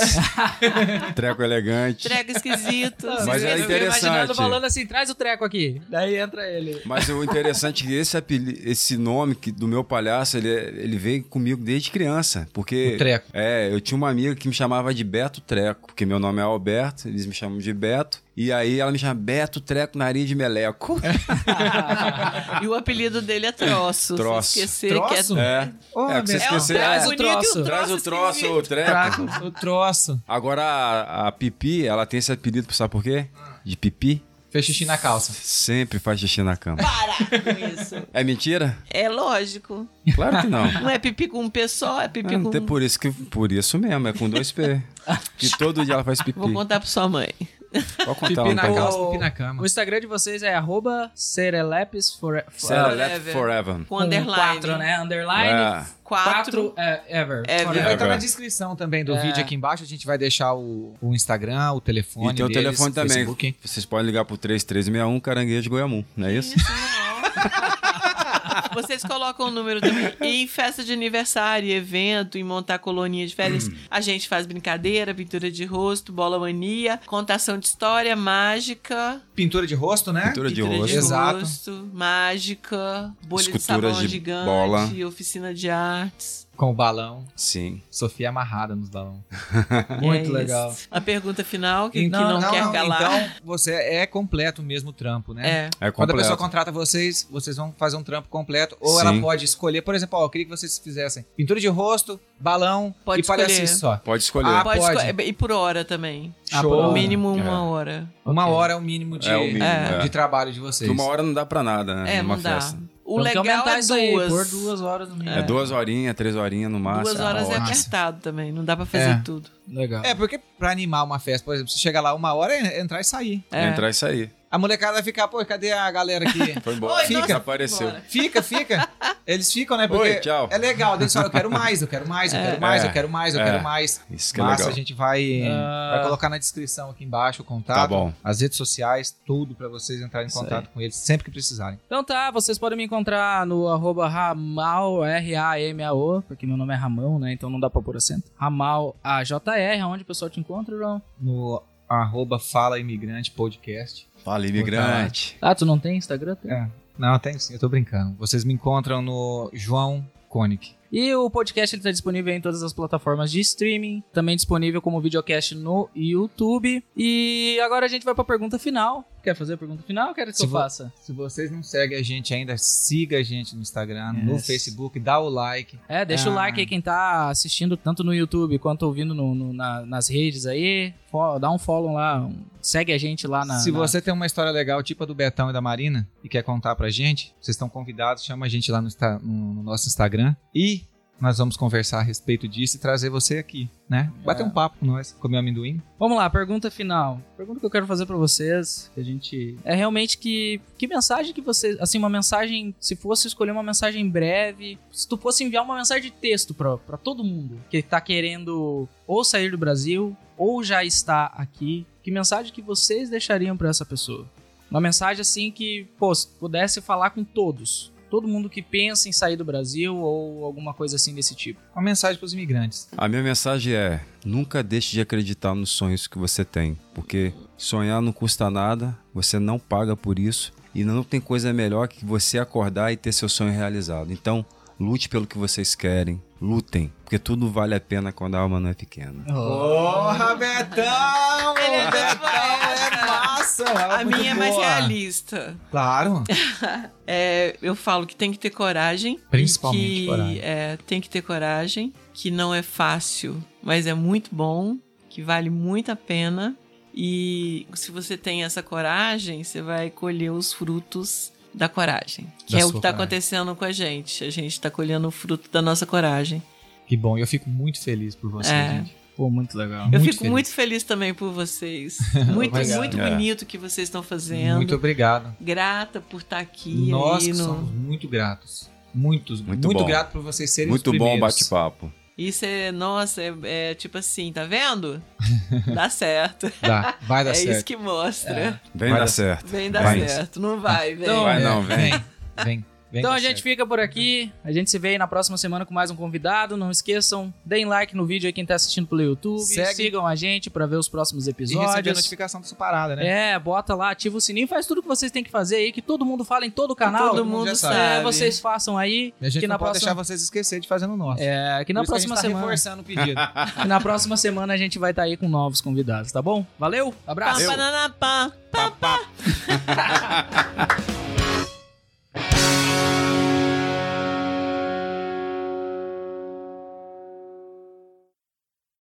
treco elegante. Treco esquisito. Mas é Eu interessante. imaginando falando assim, traz o treco aqui. Daí entra ele. Mas o interessante é que esse, esse nome que- do meu palhaço, ele, é- ele veio comigo desde criança. Porque. O treco. É, eu tinha uma amiga que me chamava de Beto Treco, porque meu nome é Alberto, eles me chamam de Beto. E aí ela me chama Beto Treco Nariz de Meleco. E o apelido dele é Troço. Troço. Se esquecer Troço? que é... É. Ô, é, que você esquecer. traz é, o troço. Traz o troço, o treco. O troço. Agora a, a Pipi, ela tem esse apelido, sabe por quê? De Pipi. Fez xixi na calça. Sempre faz xixi na cama. Para com isso. É mentira? É lógico. Claro que não. Não é pipi com um P só, é pipi É, com... por isso que por isso mesmo, é com dois P. Que todo dia ela faz pipi. Vou contar pra sua mãe. Pode contar Pipi um na calça, pipi na cama. O Instagram de vocês é arroba serelepes Forever. Forever. Com underline. quatro, né? Underline. É. Quatro, é, ever. Ever. Vai estar na Ever. descrição também do É. vídeo aqui embaixo. A gente vai deixar o, o Instagram, o telefone. E tem o deles, telefone também. Facebook. Vocês podem ligar pro 3361 Caranguejo Goiamum, não é isso? Vocês colocam o número também. E em festa de aniversário, evento, em montar colonia de férias, a gente faz brincadeira, pintura de rosto, bola mania, contação de história, mágica, Pintura de rosto, né? Pintura de pintura rosto. de Exato. rosto, mágica, bolha de Escultura sabão de gigante, bola. oficina de artes. Com o balão. Sim. Sofia amarrada nos balões. É Muito isso. legal. A pergunta final, que, que Então, não, quer calar. Então, você é completo mesmo o trampo, né? é. É Quando a pessoa contrata vocês, vocês vão fazer um trampo completo. Ou Sim. ela pode escolher, por exemplo, ó, eu queria que vocês fizessem pintura de rosto, balão Pode e escolher. só. Pode escolher. Ah, Pode, pode. esco- E por hora também. Ah, Show. por mínimo uma É. hora. Uma hora é o mínimo de, É o mínimo, É. de é. trabalho de vocês. Uma hora não dá pra nada, né? É, numa não dá. O que legal é isso aí, duas. por duas horas no mínimo. É, duas horinhas, três horinhas no máximo. Duas horas é apertado também. Não dá pra fazer É. tudo. Legal. É, porque pra animar uma festa, por exemplo, você chega lá uma hora, é entrar e sair. É. Entrar e sair. A molecada vai ficar, pô, cadê a galera aqui? Foi embora. Oi, Fica. nossa, embora. Fica, fica. Eles ficam, né? Porque Oi, tchau. é legal. Eles falam, eu quero mais, eu quero mais, eu quero mais, É. eu quero mais, eu É. quero mais. Isso que é Massa, legal. a gente vai, Ah. vai colocar na descrição aqui embaixo o contato, Tá bom. as redes sociais, tudo pra vocês entrarem em Isso contato com eles sempre que precisarem. Então tá, vocês podem me encontrar no arroba Ramal, R-A-M-A-O, porque meu nome é Ramão, né? Então não dá pra pôr acento. Ramal A-J-R, onde o pessoal te encontra, João? No arroba Fala Imigrante Podcast. Fala, imigrante. Ah, tu não tem Instagram? Tem. É. Não, tem sim, eu tô brincando. Vocês me encontram no João Koenig. E o podcast ele tá disponível em todas as plataformas de streaming, também disponível como videocast no YouTube. E agora a gente vai pra pergunta final. Quer fazer a pergunta final? Quer que Se eu faça? Se vocês não seguem a gente ainda, siga a gente no Instagram, no Yes. Facebook, dá o like. É, deixa o Ah. like aí quem tá assistindo tanto no YouTube quanto ouvindo no- no- na- nas redes aí. Dá um follow lá, um- segue a gente lá na. Se na- você tem uma história legal, tipo a do Betão e da Marina, e quer contar pra gente, vocês estão convidados, chama a gente lá no, no- no nosso Instagram. E nós vamos conversar a respeito disso e trazer você aqui, né? Bater É. um papo com nós, comer amendoim. Vamos lá, pergunta final. Pergunta que eu quero fazer pra vocês, que a gente é realmente que que mensagem que você, assim, uma mensagem, se fosse escolher uma mensagem breve, se tu fosse enviar uma mensagem de texto pra pra todo mundo que tá querendo ou sair do Brasil ou já está aqui, que mensagem que vocês deixariam pra essa pessoa? Uma mensagem assim que, pô, se pudesse falar com todos. Todo mundo que pensa em sair do Brasil ou alguma coisa assim desse tipo. Uma mensagem pros imigrantes. A minha mensagem é: nunca deixe de acreditar nos sonhos que você tem, porque sonhar não custa nada, você não paga por isso e não tem coisa melhor que você acordar e ter seu sonho realizado. Então, lute pelo que vocês querem, lutem, porque tudo vale a pena quando a alma não é pequena. Porra, Betão! Ele é Betão é! A minha é mais boa. realista. Claro. É, eu falo que tem que ter coragem. Principalmente que, coragem. É, tem que ter coragem, que não é fácil, mas é muito bom, que vale muito a pena. E se você tem essa coragem, você vai colher os frutos da coragem. Que Da é o que está acontecendo com a gente. A gente está colhendo o fruto da nossa coragem. Que bom, eu fico muito feliz por você, É. gente. Pô, muito legal. eu Muito fico feliz. muito feliz também por vocês. Muito, Obrigado. muito É. bonito o que vocês estão fazendo. Muito obrigado. Grata por estar aqui. Nós no- somos muito gratos. Muitos, muito, Muito bom. grato por vocês serem Muito os bom bate-papo. Isso é, nossa, é, é tipo assim, tá vendo? Dá certo. Dá, vai dar é certo. isso que mostra. Vem Vai dar certo. Vem dar Vai. certo. Não vai, vem. Então, Vai É, não, vem. Vem, vem. Então a gente certo. fica por aqui. A gente se vê aí na próxima semana com mais um convidado. Não esqueçam, deem like no vídeo aí quem tá assistindo pelo YouTube. Segue. Sigam a gente pra ver os próximos E receber a episódios. notificação dessa parada, né? É, bota lá, ativa o sininho, faz tudo que vocês têm que fazer aí, que todo mundo fala em todo o canal. Todo mundo mundo já sabe. É, vocês façam aí. E a gente que não na pode próxima, deixar vocês esquecer de fazer no nosso. é, que na Por isso que próxima a gente tá semana, reforçando o pedido. que na próxima semana a gente vai estar aí com novos convidados, tá bom? Valeu, abraço. pá, pá, pá, pá.